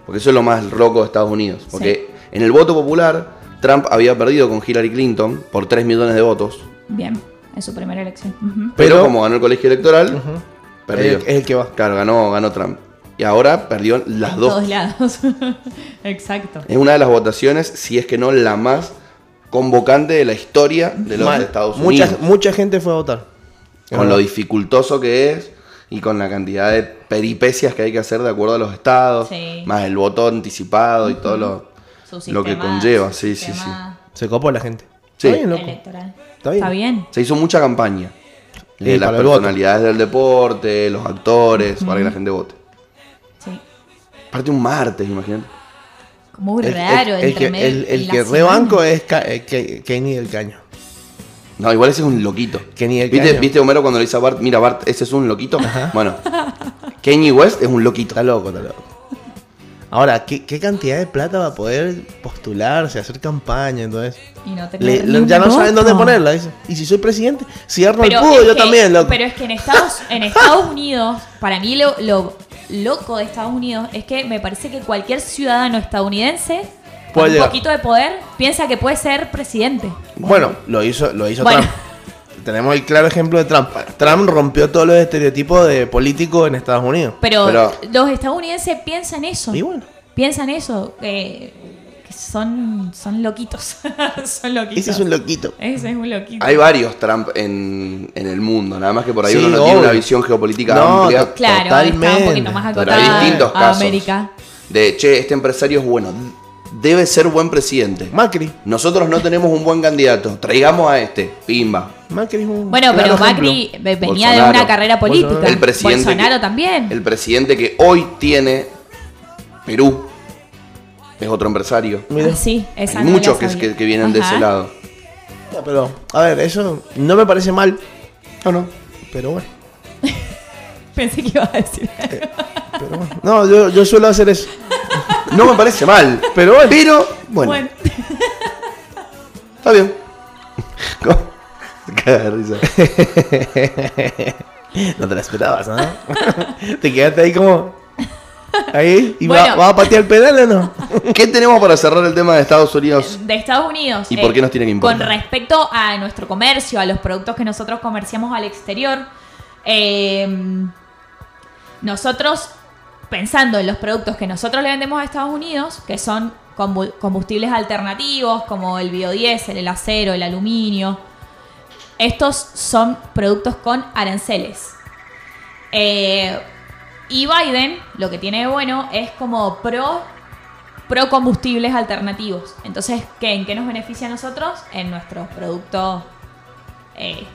Porque eso es lo más loco de Estados Unidos. Porque en el voto popular Trump había perdido con Hillary Clinton por 3 millones de votos. Bien. En su primera elección. Pero, Pero- como ganó el colegio electoral, perdió. Es el- es el que va. Claro, ganó, ganó Trump. Y ahora perdió las En dos. todos lados. Exacto. Es una de las votaciones, si es que no la más convocante de la historia de los Mal. Estados mucha, Unidos. mucha gente fue a votar. con lo dificultoso que es y con la cantidad de peripecias que hay que hacer de acuerdo a los estados, Sí. más el voto anticipado y todo lo, lo que conlleva, su sí, sí, sí. Se copó la gente. Sí. Está bien, loco. Electoral. Está bien. Está bien. Se hizo mucha campaña. De las el voto. personalidades del deporte, los actores, para que la gente vote. Sí. Aparte un martes, imagínate. Muy El, raro. el- el que, medio- el, el que rebanco es eh, Ke- Kenny del Caño. No, igual ese es un loquito. Kenny del ¿Viste, Caño. ¿Viste Homero cuando le dice a Bart, mira Bart, ese es un loquito? Bueno, Kanye West es un loquito. Está loco, está loco. Ahora, ¿qué, qué cantidad de plata va a poder postularse, hacer campaña, entonces? Y no Le- le- ya no saben dónde ponerla, dice. Y si soy presidente, si Arnold Pero pudo, yo que- también, loco. Pero es que en Estados, en Estados Unidos, para mí lo, lo loco de Estados Unidos es que me parece que cualquier ciudadano estadounidense con un llegar. poquito de poder piensa que puede ser presidente. Bueno, lo hizo, lo hizo Bueno. Trump. Tenemos el claro ejemplo de Trump. Trump rompió todos los estereotipos de político en Estados Unidos. Pero, Pero- los estadounidenses piensan eso. Y bueno, Piensan eso. eh, que son, son loquitos. son loquitos. ese es un loquito. Ese es un loquito. Hay varios Trump en, en el mundo, nada más que por ahí Sí, uno no tiene una visión geopolítica No, amplia. Claro, está un Totalmente. poquito más Pero hay distintos casos. América. De, che, este empresario es bueno, debe ser buen presidente. Macri. Nosotros no tenemos un buen candidato, traigamos a este, pimba. Macri es un Bueno, claro pero ejemplo. Macri ve- venía de una carrera política. Bolsonaro. El presidente Bolsonaro que- también. El presidente que hoy tiene Perú es otro empresario. Mira. Ah, sí, esa Hay no la muchos que, sabía. que- que vienen de ese lado. Ya, Pero, a ver, eso no me parece mal, No, no. pero bueno. Pensé que iba a decir. pero bueno. No, yo, yo suelo hacer eso. No me parece mal, pero bueno. Pero, bueno, Bueno. está bien. Caga de risa. No te la esperabas, ¿no? te quedaste ahí como. Ahí. ¿Y va- Bueno. vas a patear el pedal o no? ¿Qué tenemos para cerrar el tema de Estados Unidos? De Estados Unidos. ¿Y por qué nos tiene que importar? Con respecto a nuestro comercio, a los productos que nosotros comerciamos al exterior, eh, nosotros, pensando en los productos que nosotros le vendemos a Estados Unidos, que son combu- combustibles alternativos como el biodiesel, el acero, el aluminio, estos son productos con aranceles. Eh, y Biden, lo que tiene de bueno es como pro, pro combustibles alternativos. Entonces, ¿qué, ¿en qué nos beneficia a nosotros? En nuestro producto eh,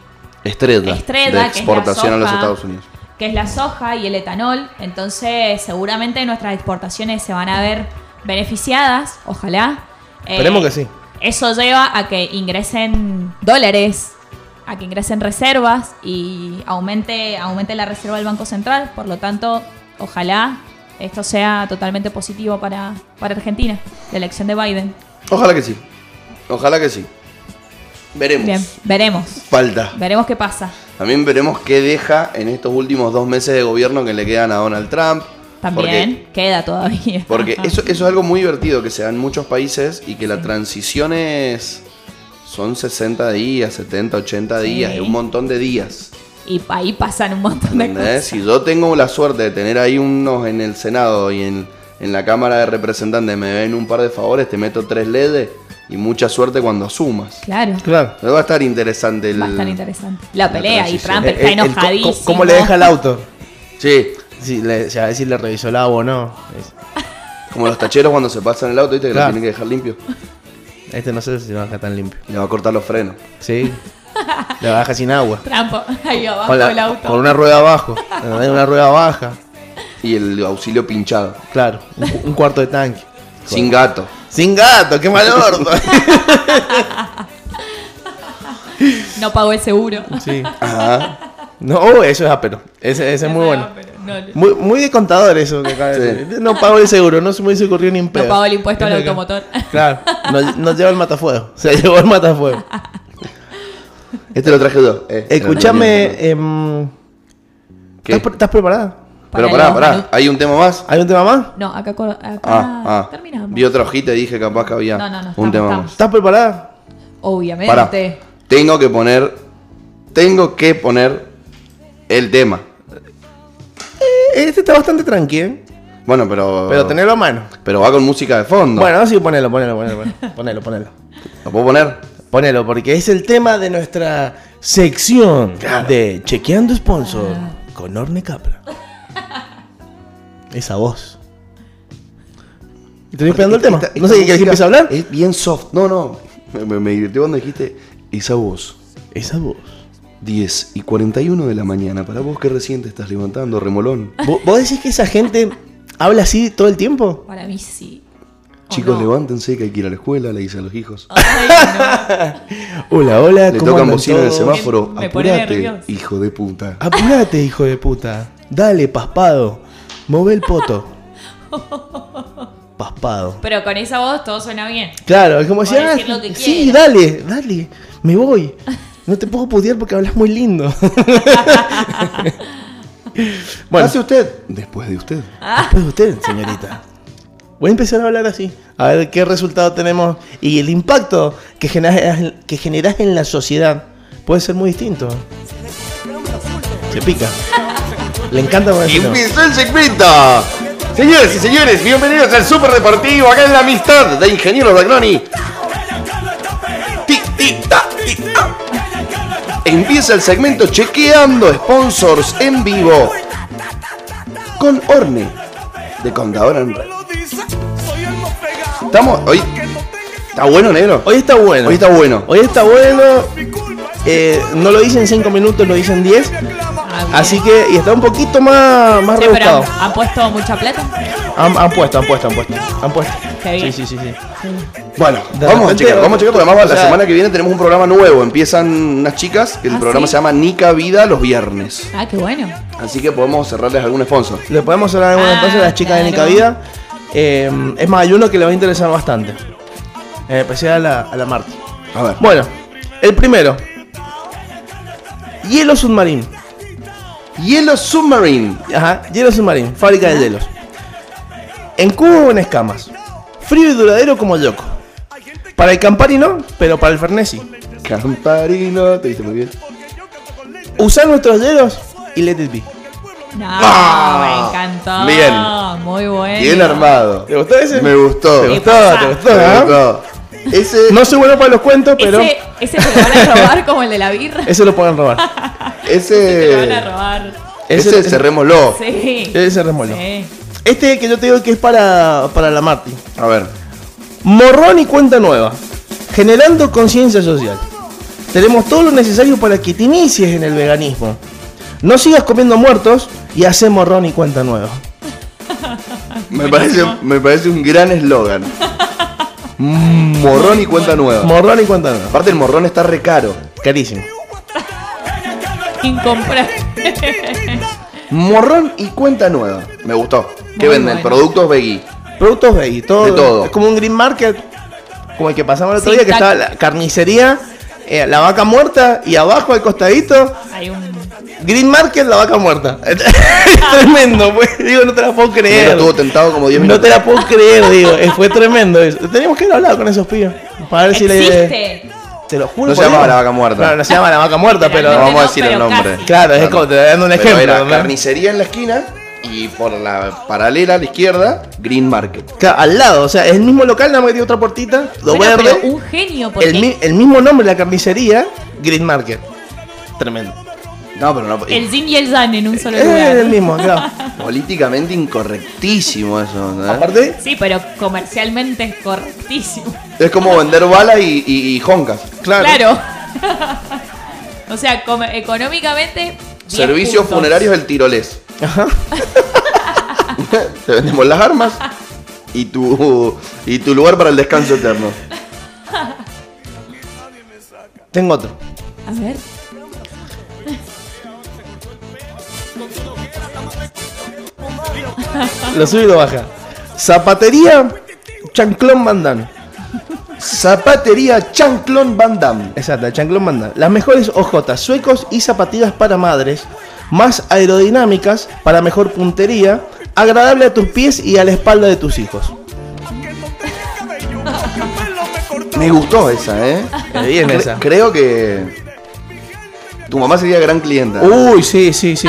Estrella, Estrella, de que es la exportación a los. Estados Unidos. Que es la soja y el etanol. Entonces, seguramente nuestras exportaciones se van a ver beneficiadas, ojalá. Eh, Esperemos que sí. Eso lleva a que ingresen dólares, a que ingresen reservas y aumente, aumente la reserva del Banco Central. Por lo tanto, ojalá esto sea totalmente positivo para, para Argentina, la elección de Biden. Ojalá que sí. Ojalá que sí. Veremos. Bien, veremos. Falta. Veremos qué pasa. También veremos qué deja en estos últimos dos meses de gobierno que le quedan a Donald Trump. También queda todavía. Porque, eso, eso es algo muy divertido que se da en muchos países y que la transición es. Son 60 días, 70, 80 días, Sí. es un montón de días. Y ahí pasan un montón de ¿Entendés? cosas. Si yo tengo la suerte de tener ahí unos en el Senado y en, en la Cámara de Representantes me ven un par de favores, te meto tres LED y mucha suerte cuando asumas. Claro. Claro. Va a estar interesante el. Va a estar interesante. La pelea y. Trump Eh, está el- el co- enojadísimo. ¿Cómo le deja el auto? Sí, Si le, si a ver si le revisó el agua o no. Es- como los tacheros cuando se pasan el auto, ¿viste? Que Claro. lo tienen que dejar limpio. Este no sé si va a dejar tan limpio. Le va a cortar los frenos. Sí. Le va a dejar sin agua. Trump ahí abajo Con, la- del auto. con una rueda abajo. Una rueda baja. Y el auxilio pinchado. Claro. Un, un cuarto de tanque. Sin gato. Sin gato, qué mal orto. No pagó el seguro. sí. Ajá. No, oh, eso es ápero. Ese, ese es muy bueno. No, no Muy, muy de contador eso que acaba de Sí. decir. No pago el seguro, no se me hizo ocurrió ni en pedo. pagó el impuesto al acá. automotor. Claro, no, no lleva el matafuego. Se llevó el matafuego. Este lo traje yo. Eh, Escúchame, em. ¿estás, pre- estás preparada? Pero Para pará, los pará. Manu- ¿Hay un tema más? ¿Hay un tema más? No, acá, acá Ah, ah. terminamos. Vi otra hojita y dije capaz que había No, no, no, un estamos, tema estamos. más. ¿Estás preparada? Obviamente. Pará. Tengo que poner. Tengo que poner el tema. Eh, Este está bastante tranqui, ¿eh? Bueno, pero. Pero tenerlo a mano. Pero va con música de fondo. Bueno, sí, ponelo, ponelo, ponelo, ponelo, ponelo, ponelo. ¿Lo puedo poner? Ponelo, porque es el tema de nuestra sección Claro. de Chequeando Sponsor con Orne Capra. Esa voz. Y estoy esperando el tema. Esta- No sé qué quieres que empiece a hablar. Es bien soft. No, no. Me, me, me divirtió cuando dijiste esa voz. Esa voz. 10 y 41 de la mañana. Para vos que recién te estás levantando, remolón. ¿Vos, vos decís que esa gente habla así todo el tiempo? Para mí sí. ¿O Chicos, no? levántense que hay que ir a la escuela, le dice a los hijos. Ay, Hola, hola, Le ¿cómo tocan bocina en el semáforo. Me Apurate, hijo de puta. Apurate, hijo de puta. Dale, paspado. Move el poto. Paspado. Pero con esa voz todo suena bien. Claro, es como si, ah, decir lo que sí, quieras. dale, dale, me voy. No te puedo putear porque hablas muy lindo. bueno, ¿Hace usted? Después de usted. después de usted, señorita. Voy a empezar a hablar así. A ver qué resultado tenemos. Y el impacto que generas, que generas en la sociedad puede ser muy distinto. Se pica. Le encanta con. Empezó el segmento. Señores y señores, bienvenidos al Super Deportivo, acá en la amistad de Ingeniero Ragnoni. Ti, ti, ta, ti, ta. Empieza el segmento chequeando sponsors en vivo con Orne de Contador en Red. Estamos hoy. ¿Está bueno, negro? Hoy está bueno. Hoy está bueno. Hoy está bueno. Eh, no lo hice en 5 minutos, lo hice en 10. Ah. Así que, y está un poquito más, más Sí, pero rebuscado. han, han puesto mucha plata. Han, han puesto, han puesto, han puesto. Han puesto. Qué bien. Sí, sí, sí, sí. Bueno, De vamos a repente- checar, vamos a checar porque además o la semana que viene tenemos un programa nuevo. Empiezan unas chicas, que el ¿Ah, programa sí? se llama Nica Vida los viernes. Ah, qué bueno. Así que podemos cerrarles algún sponsor. Le podemos hablar alguna Ah, entonces a las chicas de. Nica Vida. Eh, es más, hay uno que le va a interesar bastante. En especial a la, a la Marti. A ver. Bueno, el primero. Hielo Submarine. Hielo Submarine. Ajá, Hielo Submarine, fábrica de hielos. En cubo o en escamas. Frío y duradero como Yoko. Para el Campari no, pero para el Fernesi. Camparino. Te viste muy bien. Usar nuestros hielos y let it be. No, Ah, me encantó. bien. Muy bueno. Bien armado. ¿Te gustó ese? Me gustó. ¿Te gustó? ¿Te gustó? ah? gustó. Ese. No soy bueno para los cuentos, pero Ese, ese te lo van a robar como el de la birra. ese lo pueden robar. Te lo van a Ese. robar. Ese, cerrémoslo. Sí. Ese remolino. Sí. Este que yo te digo que es para, para la Marti. A ver. Morrón y cuenta nueva. Generando conciencia social. Tenemos todo lo necesario para que te inicies en el veganismo. No sigas comiendo muertos y hace morrón y cuenta nueva. Me parece, me parece un gran eslogan. Morrón y cuenta nueva. Morrón y cuenta nueva. Aparte el morrón está re caro. Carísimo. Incomprable. Morrón y cuenta nueva. Me gustó. ¿Qué Muy venden? bueno. Productos veggie. Productos veggie, todo. De todo. Es como un green market, como el que pasamos el otro día, que estaba la carnicería, eh, la vaca muerta y abajo al costadito, Hay un. Green Market, la vaca muerta. Tremendo, pues. Digo, no te la puedo creer. estuvo tentado como 10 No te la puedo creer, digo. eh, Fue tremendo eso. Teníamos que ir a hablar con esos pibes. Para ver si le. Te lo juro. No se Dios. la vaca muerta. Claro, no se llama la vaca muerta, pero. No vamos a decir el nombre. casi. Claro, es como te voy dando un Pero ejemplo. era carnicería en la esquina y por la paralela a la izquierda, Green Market. Claro, al lado, o sea, es el mismo local, nada más que tiene otra puertita, lo Bueno, verde. pero un genio, porque. El, mi- el mismo nombre de la carnicería, Green Market. Tremendo. No, pero no. El Zin y el Zan en un solo Es lugar. el mismo, claro. Políticamente incorrectísimo eso. ¿no? Aparte, Sí, pero comercialmente es correctísimo. Es como vender balas y, y, y joncas. claro. Claro. o sea, económicamente. 10 Servicios puntos. funerarios del tirolés. Ajá. Te vendemos las armas y tu, y tu lugar para el descanso eterno. Tengo otro. A ver. Lo sube y lo baja. Zapatería Chanclón Bandán. Zapatería Chanclón Van Damme. Exacto, Chanclón Bandán. Las mejores ojotas suecos y zapatillas para madres. Más aerodinámicas para mejor puntería. Agradable a tus pies y a la espalda de tus hijos. Me gustó esa, ¿eh? Qué bien Cre- esa. Creo que tu mamá sería gran clienta. Uy, sí, sí, sí.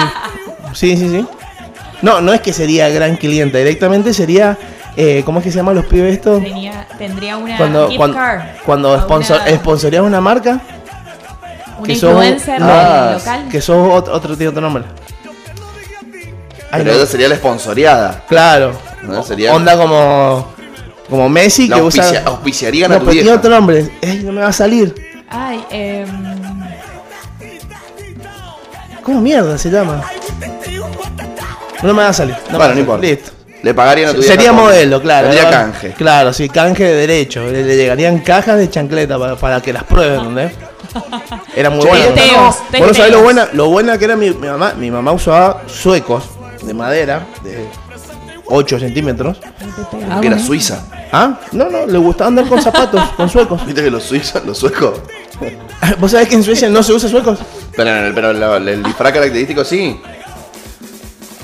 Sí, sí, sí. No, no es que sería gran cliente, directamente sería. Eh, ¿Cómo es que se llaman los pibes estos? Tenía, tendría una Cuando, gift cuando, card. cuando sponsor, una, marca, una que sos- influencer Ah, local. que sos otro, otro tiene otro nombre. Ay, Pero no. esa sería la sponsoreada. Claro. ¿no? Sería Onda como. Como Messi la que auspicia- usa. auspiciarían No, a tu vieja. otro nombre. Ey, no me va a salir. Ay, eh, ¿Cómo mierda se llama? No me va a salir. Bueno, no salir. importa. Listo. Le pagarían a tu vieja Sería con- modelo, claro. Sería ¿no? canje. Claro, sí, canje de derecho. Le, le llegarían cajas de chancleta para, para que las prueben, ¿entendés? Era muy. Testeos, Bueno, testeos. ¿sabés lo buena? Lo buena que era mi, mi mamá. Mi mamá usaba suecos de madera de 8 centímetros. Que era suiza. ¿Ah? No, no, le gustaba andar con zapatos, con suecos. Viste que los suizos, los suecos. ¿Vos sabés que en Suecia no se usa suecos? Pero, pero lo- el disfraz característico sí.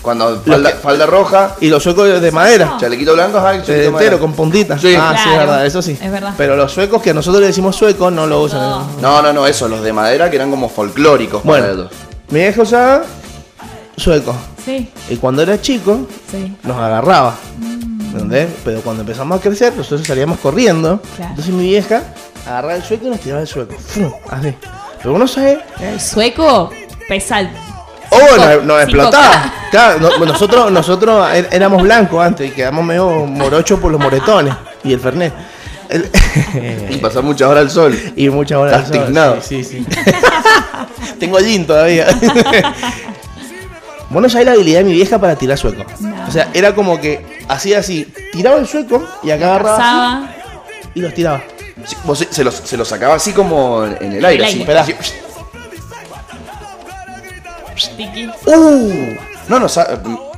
Cuando falda, que- falda roja, Y los suecos de madera. chalequito blanco, de chalequito entero, madera. con puntitas. Sí. Ah, sí, es verdad, eso sí. es verdad. Pero los suecos que nosotros le decimos suecos no lo usan. No. No, no, no, eso, los de madera que eran como folclóricos para Bueno, ellos. mi viejo usaba suecos. sí, Y cuando era chico, sí. nos agarraba. ¿Entendés? Pero cuando empezamos a crecer, nosotros salíamos corriendo. Claro. Entonces mi vieja agarraba el sueco y nos tiraba el sueco. ¡Fum! Así. Pero uno sabe. El sueco ¡Oh! Nos, explotaba. Claro, no- nosotros, nosotros er- éramos blancos antes y quedamos medio morochos por los moretones y el fernet. El- Y pasar muchas horas al sol. y muchas horas. Estás al sol. Sí, sí, sí. Tengo gin todavía. Vos no sabés la habilidad de mi vieja para tirar sueco. No. O sea, era como que hacía así, tiraba el sueco y acá agarraba y los tiraba. Sí, vos se, se los, se los sacaba así como en el aire. el así, aire. así. Tiki. ¡Uh! No, no,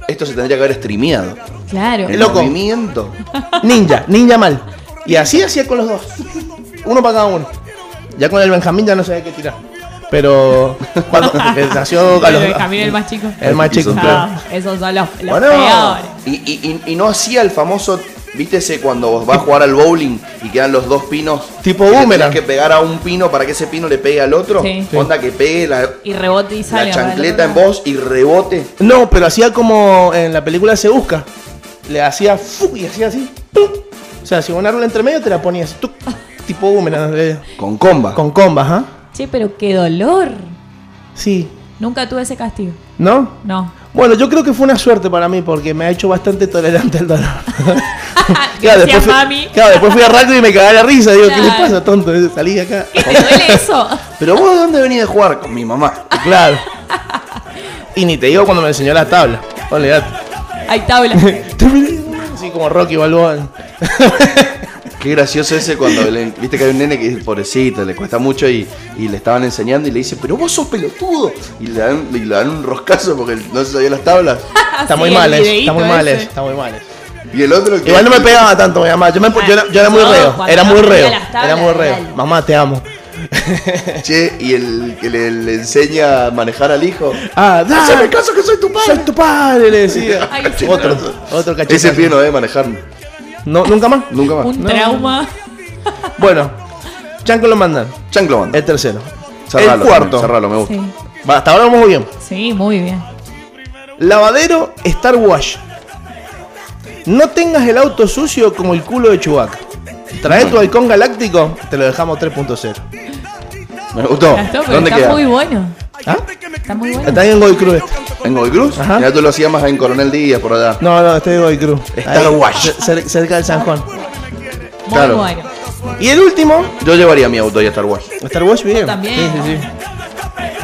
esto se tendría que haber streameado. Claro. El loco. movimiento. Ninja, ninja mal. Y así hacía con los dos. Uno para cada uno. Ya con el Benjamín ya no sabía qué tirar. Pero cuando nació a El los- Benjamín, el más chico. el más chico, claro. Esos son los, los Bueno, peores. y, y- y- no hacía el famoso, viste ese cuando vos vas a jugar al bowling y quedan los dos pinos. Tipo boomerang. tenés que pegar a un pino para que ese pino le pegue al otro. Sí. Onda que pegue la, Y rebote y la sale. para el chancleta en vos y rebote. No, pero hacía como en la película Se Busca. Le hacía fu y hacía así. ¡pum! O sea, si un árbol entre medio te la ponías tuc, tipo boomerang. eh, Con comba. Con combas, ¿ah? Che, pero qué dolor. Sí. Nunca tuve ese castigo. ¿No? No. Bueno, yo creo que fue una suerte para mí porque me ha hecho bastante tolerante al dolor. Gracias, fui, mami. claro, después fui a rugby y me cagaba la risa. Digo, ¿qué le pasa, tonto? Salí de acá. ¿Qué te duele eso? Pero vos de dónde venís de jugar? Con mi mamá. Claro. Y ni te digo cuando me enseñó la tabla. Olvídate. Hay tabla. Así como Rocky Balboa. Qué gracioso ese cuando le- viste que hay un nene que es pobrecito, le cuesta mucho y, y le estaban enseñando y le dice, pero vos sos pelotudo. Y le dan, y le dan un roscazo porque no se sabía las tablas. Está Sí, muy el mal eso. videíto Está muy mal ese. Está muy mal eso. Y el otro que. Igual no me pegaba tanto mi mamá. Yo, me, yo, era, yo era muy reo. Era muy reo. Era muy reo. Mamá, te amo. Che, y el que le, le enseña a manejar al hijo. Ah, dale. caso que soy tu padre. Soy tu padre, le decía. Ay, otro, otro cachetazo. Ese pie no debe manejar. No, ¿Nunca más? Nunca más. Un No. trauma. Bueno, Chanco lo mandan. Chanclo manda. El tercero. Cerralo el cuarto. Cerralo, me gusta. Sí. Va, hasta ahora vamos muy bien. Sí, muy bien. Lavadero Star Wash. No tengas el auto sucio como el culo de Chewbacca. Trae tu halcón galáctico, te lo dejamos 3.0. Me gustó. Gastó, pero ¿Dónde está queda? muy bueno. ¿Ah? Está muy bueno. Está en Goy Cruz. ¿En Gold Cruz? Ajá. Ya tú lo hacías más en Coronel Díaz, por allá. No, no, este es Goy Cruz. Star Wash. cer- cer- cerca del San Juan. Muy claro. bueno. Y el último, Yo llevaría mi auto ahí a Star Wars. Star Wash bien. También. Sí, sí, sí.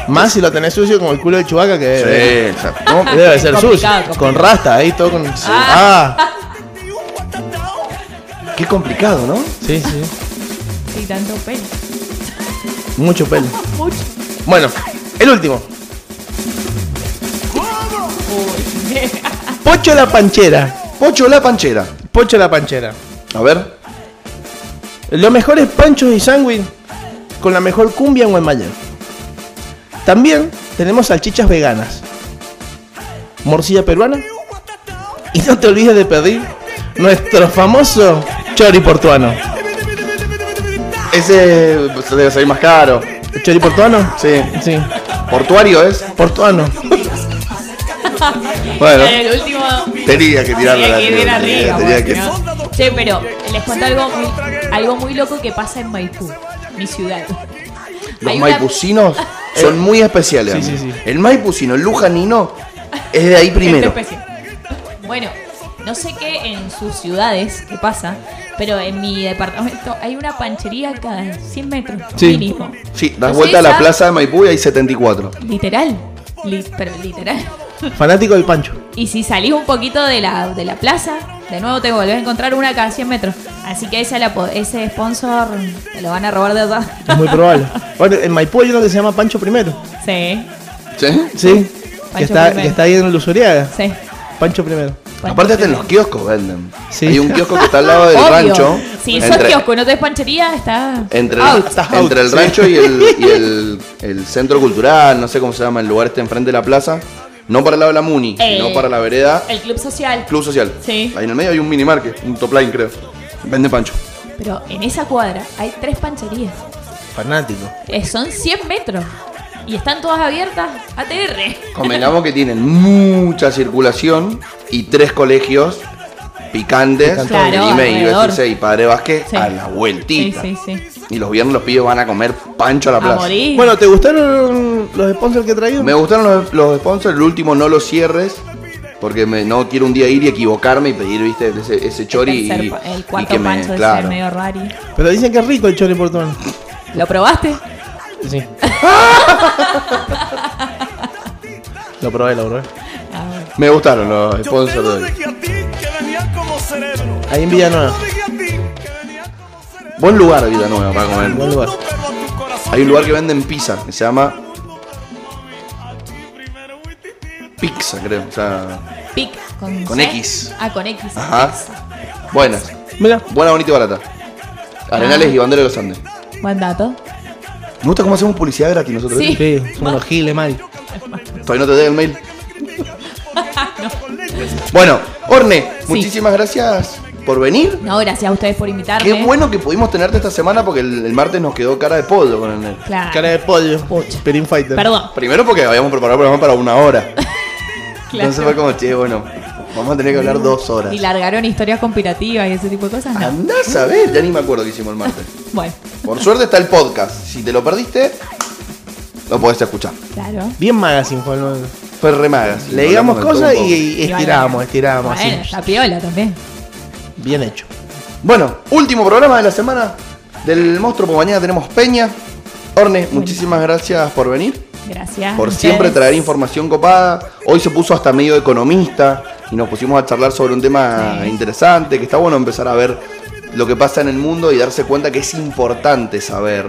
Más si lo tenés sucio como el culo de Chewbacca que Sí, o sea, ¿no? debe ser Complicado, sucio. complicado. Con rasta ahí todo con. Ah, Qué complicado, ¿no? sí, sí. Sí, tanto pelo. Mucho pelo. Mucho. Bueno, el último. Pocho la panchera. Pocho la panchera. Pocho la panchera. A ver. Los mejores panchos y sándwich con la mejor cumbia en Guaymallén. También tenemos salchichas veganas, morcilla peruana y no te olvides de pedir nuestro famoso chori portuano. Ese debe salir más caro. ¿El chori portuano? Sí. Sí, Portuario es. portuano. Bueno, El último. tenía que tirarlo Tenía que ir tenía- arriba. tenía porque que- no. Che, pero les cuento algo muy, algo muy loco que pasa en Maipú, mi ciudad. Los una- maipucinos son muy especiales. Sí, sí, sí. El maipucino, el lujanino, es de ahí primero. Especial. Bueno, no sé qué en sus ciudades qué pasa, pero en mi departamento hay una panchería cada 100 metros Sí. mínimo. Sí, das Entonces vuelta a la plaza de Maipú y hay 74. Literal. Li- pero literal. Fanático del pancho. Y si salís un poquito de la, de la plaza, de nuevo te volvés a encontrar una cada 100 metros. Así que esa la ese sponsor te lo van a robar de atrás. Es muy probable. Bueno, en Maipú hay uno que se llama Pancho Primero. Sí, ¿Sí? Sí. Pancho Que está, que está ahí en el Usuriaga. sí. Pancho Primero. Aparte hasta en los kioscos venden. Sí. Hay un kiosco que está al lado del Obvio. rancho. Si sos entre, kiosco y no tenés panchería, está entre, out. Estás entre out, el sí. rancho y, el, y el, el centro cultural, no sé cómo se llama, el lugar este enfrente de la plaza. No para el lado de la Muni, Eh, sino para la vereda El club social. Club Social. Sí. Ahí en el medio hay un mini market, un top line creo. Vende pancho. Pero en esa cuadra hay tres pancherías. Fanático. Eh, son 100 metros. Y están todas abiertas. ATR. Convengamos que tienen mucha circulación y tres colegios picantes. Claro, el IME, alrededor. IBCC y Padre Vázquez Sí. a la Sí, vueltita. sí, sí. Y los viernes los pibes van a comer pancho a la A plaza. morir. Bueno, ¿te gustaron los sponsors que he traído? Me gustaron los, los sponsors, el último no lo cierres. Porque me- no quiero un día ir y equivocarme y pedir, viste, ese, ese chori el, tercer y, el y cuarto que me- pancho de claro. ser medio rari. Pero dicen que es rico el chori portuano. ¿Lo probaste? Sí. lo probé, lo probé. Ah. Me gustaron los sponsors de hoy. Ahí en Villanueva. Buen lugar Villanueva para comer. Buen lugar. Hay un lugar que venden pizza que se llama Pizza, creo. O sea, Pic con. X. Ah, con X. Ajá. X. buenas. Mira. Buena, bonita y barata. Arenales y bandera de los Andes. Buen dato. Me gusta cómo hacemos publicidad gratis nosotros. Sí. Sí, somos los giles, mal. Todavía no te dé el mail. Bueno, Orne, muchísimas gracias por venir. No, gracias a ustedes por invitarme. Qué bueno que pudimos tenerte esta semana porque el, el martes nos quedó cara de pollo con el. Claro. Cara de pollo. Pucha. Perin Fighter. Perdón. Primero porque habíamos preparado el programa para una hora. Claro. Entonces fue como, che, bueno, vamos a tener que hablar dos horas. Y largaron historias conspirativas y ese tipo de cosas. No. Andás a ver, ya ni me acuerdo qué hicimos el martes. Bueno, Por suerte está el podcast. Si te lo perdiste, lo podés escuchar. claro. Bien magazine fue el- Fue remagas. Leíamos cosas y, y estiramos, estiramos. Bueno, así. la piola también. Bien hecho. Bueno, último programa de la semana del monstruo. Por mañana tenemos Peña. Orne, muchísimas gracias por venir. Gracias. Por siempre traer información copada. Hoy se puso hasta medio economista y nos pusimos a charlar sobre un tema Sí. interesante, que está bueno empezar a ver lo que pasa en el mundo y darse cuenta que es importante saber.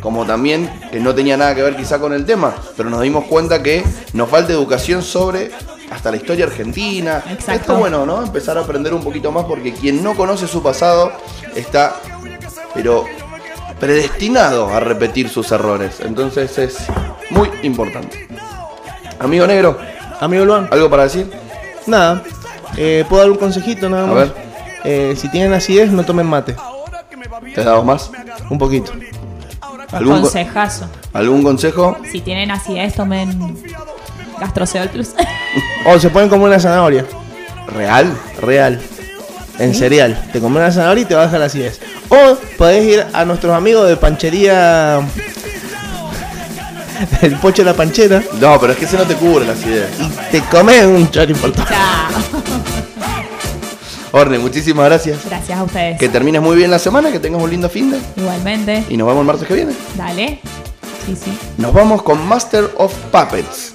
Como también, que no tenía nada que ver quizá con el tema, pero nos dimos cuenta que nos falta educación sobre hasta la historia argentina. Exacto. Esto bueno, ¿no? Empezar a aprender un poquito más porque quien no conoce su pasado está, pero predestinado a repetir sus errores. Entonces es muy importante. Amigo negro, Amigo Luan, ¿algo para decir? nada. Eh, ¿Puedo dar un consejito nada A más? ver. Eh, si tienen acidez, no tomen mate. ¿Te damos más? Un poquito. ¿Algún, co- Consejazo. ¿Algún consejo? Si tienen acidez, tomen Gastrocel Plus. O se pueden comer una zanahoria. ¿Real? Real. En cereal. Te comes una zanahoria y te baja la acidez. O podés ir a nuestros amigos de panchería. El pocho de la panchera. No, pero es que ese no te cubre las ideas. Y te comes un chori por todo. Chao. Orne, muchísimas gracias. Gracias a ustedes. Que termines muy bien la semana, que tengas un lindo fin de. Igualmente. Y nos vemos el martes que viene. Dale. Sí, sí. Nos vamos con Master of Puppets.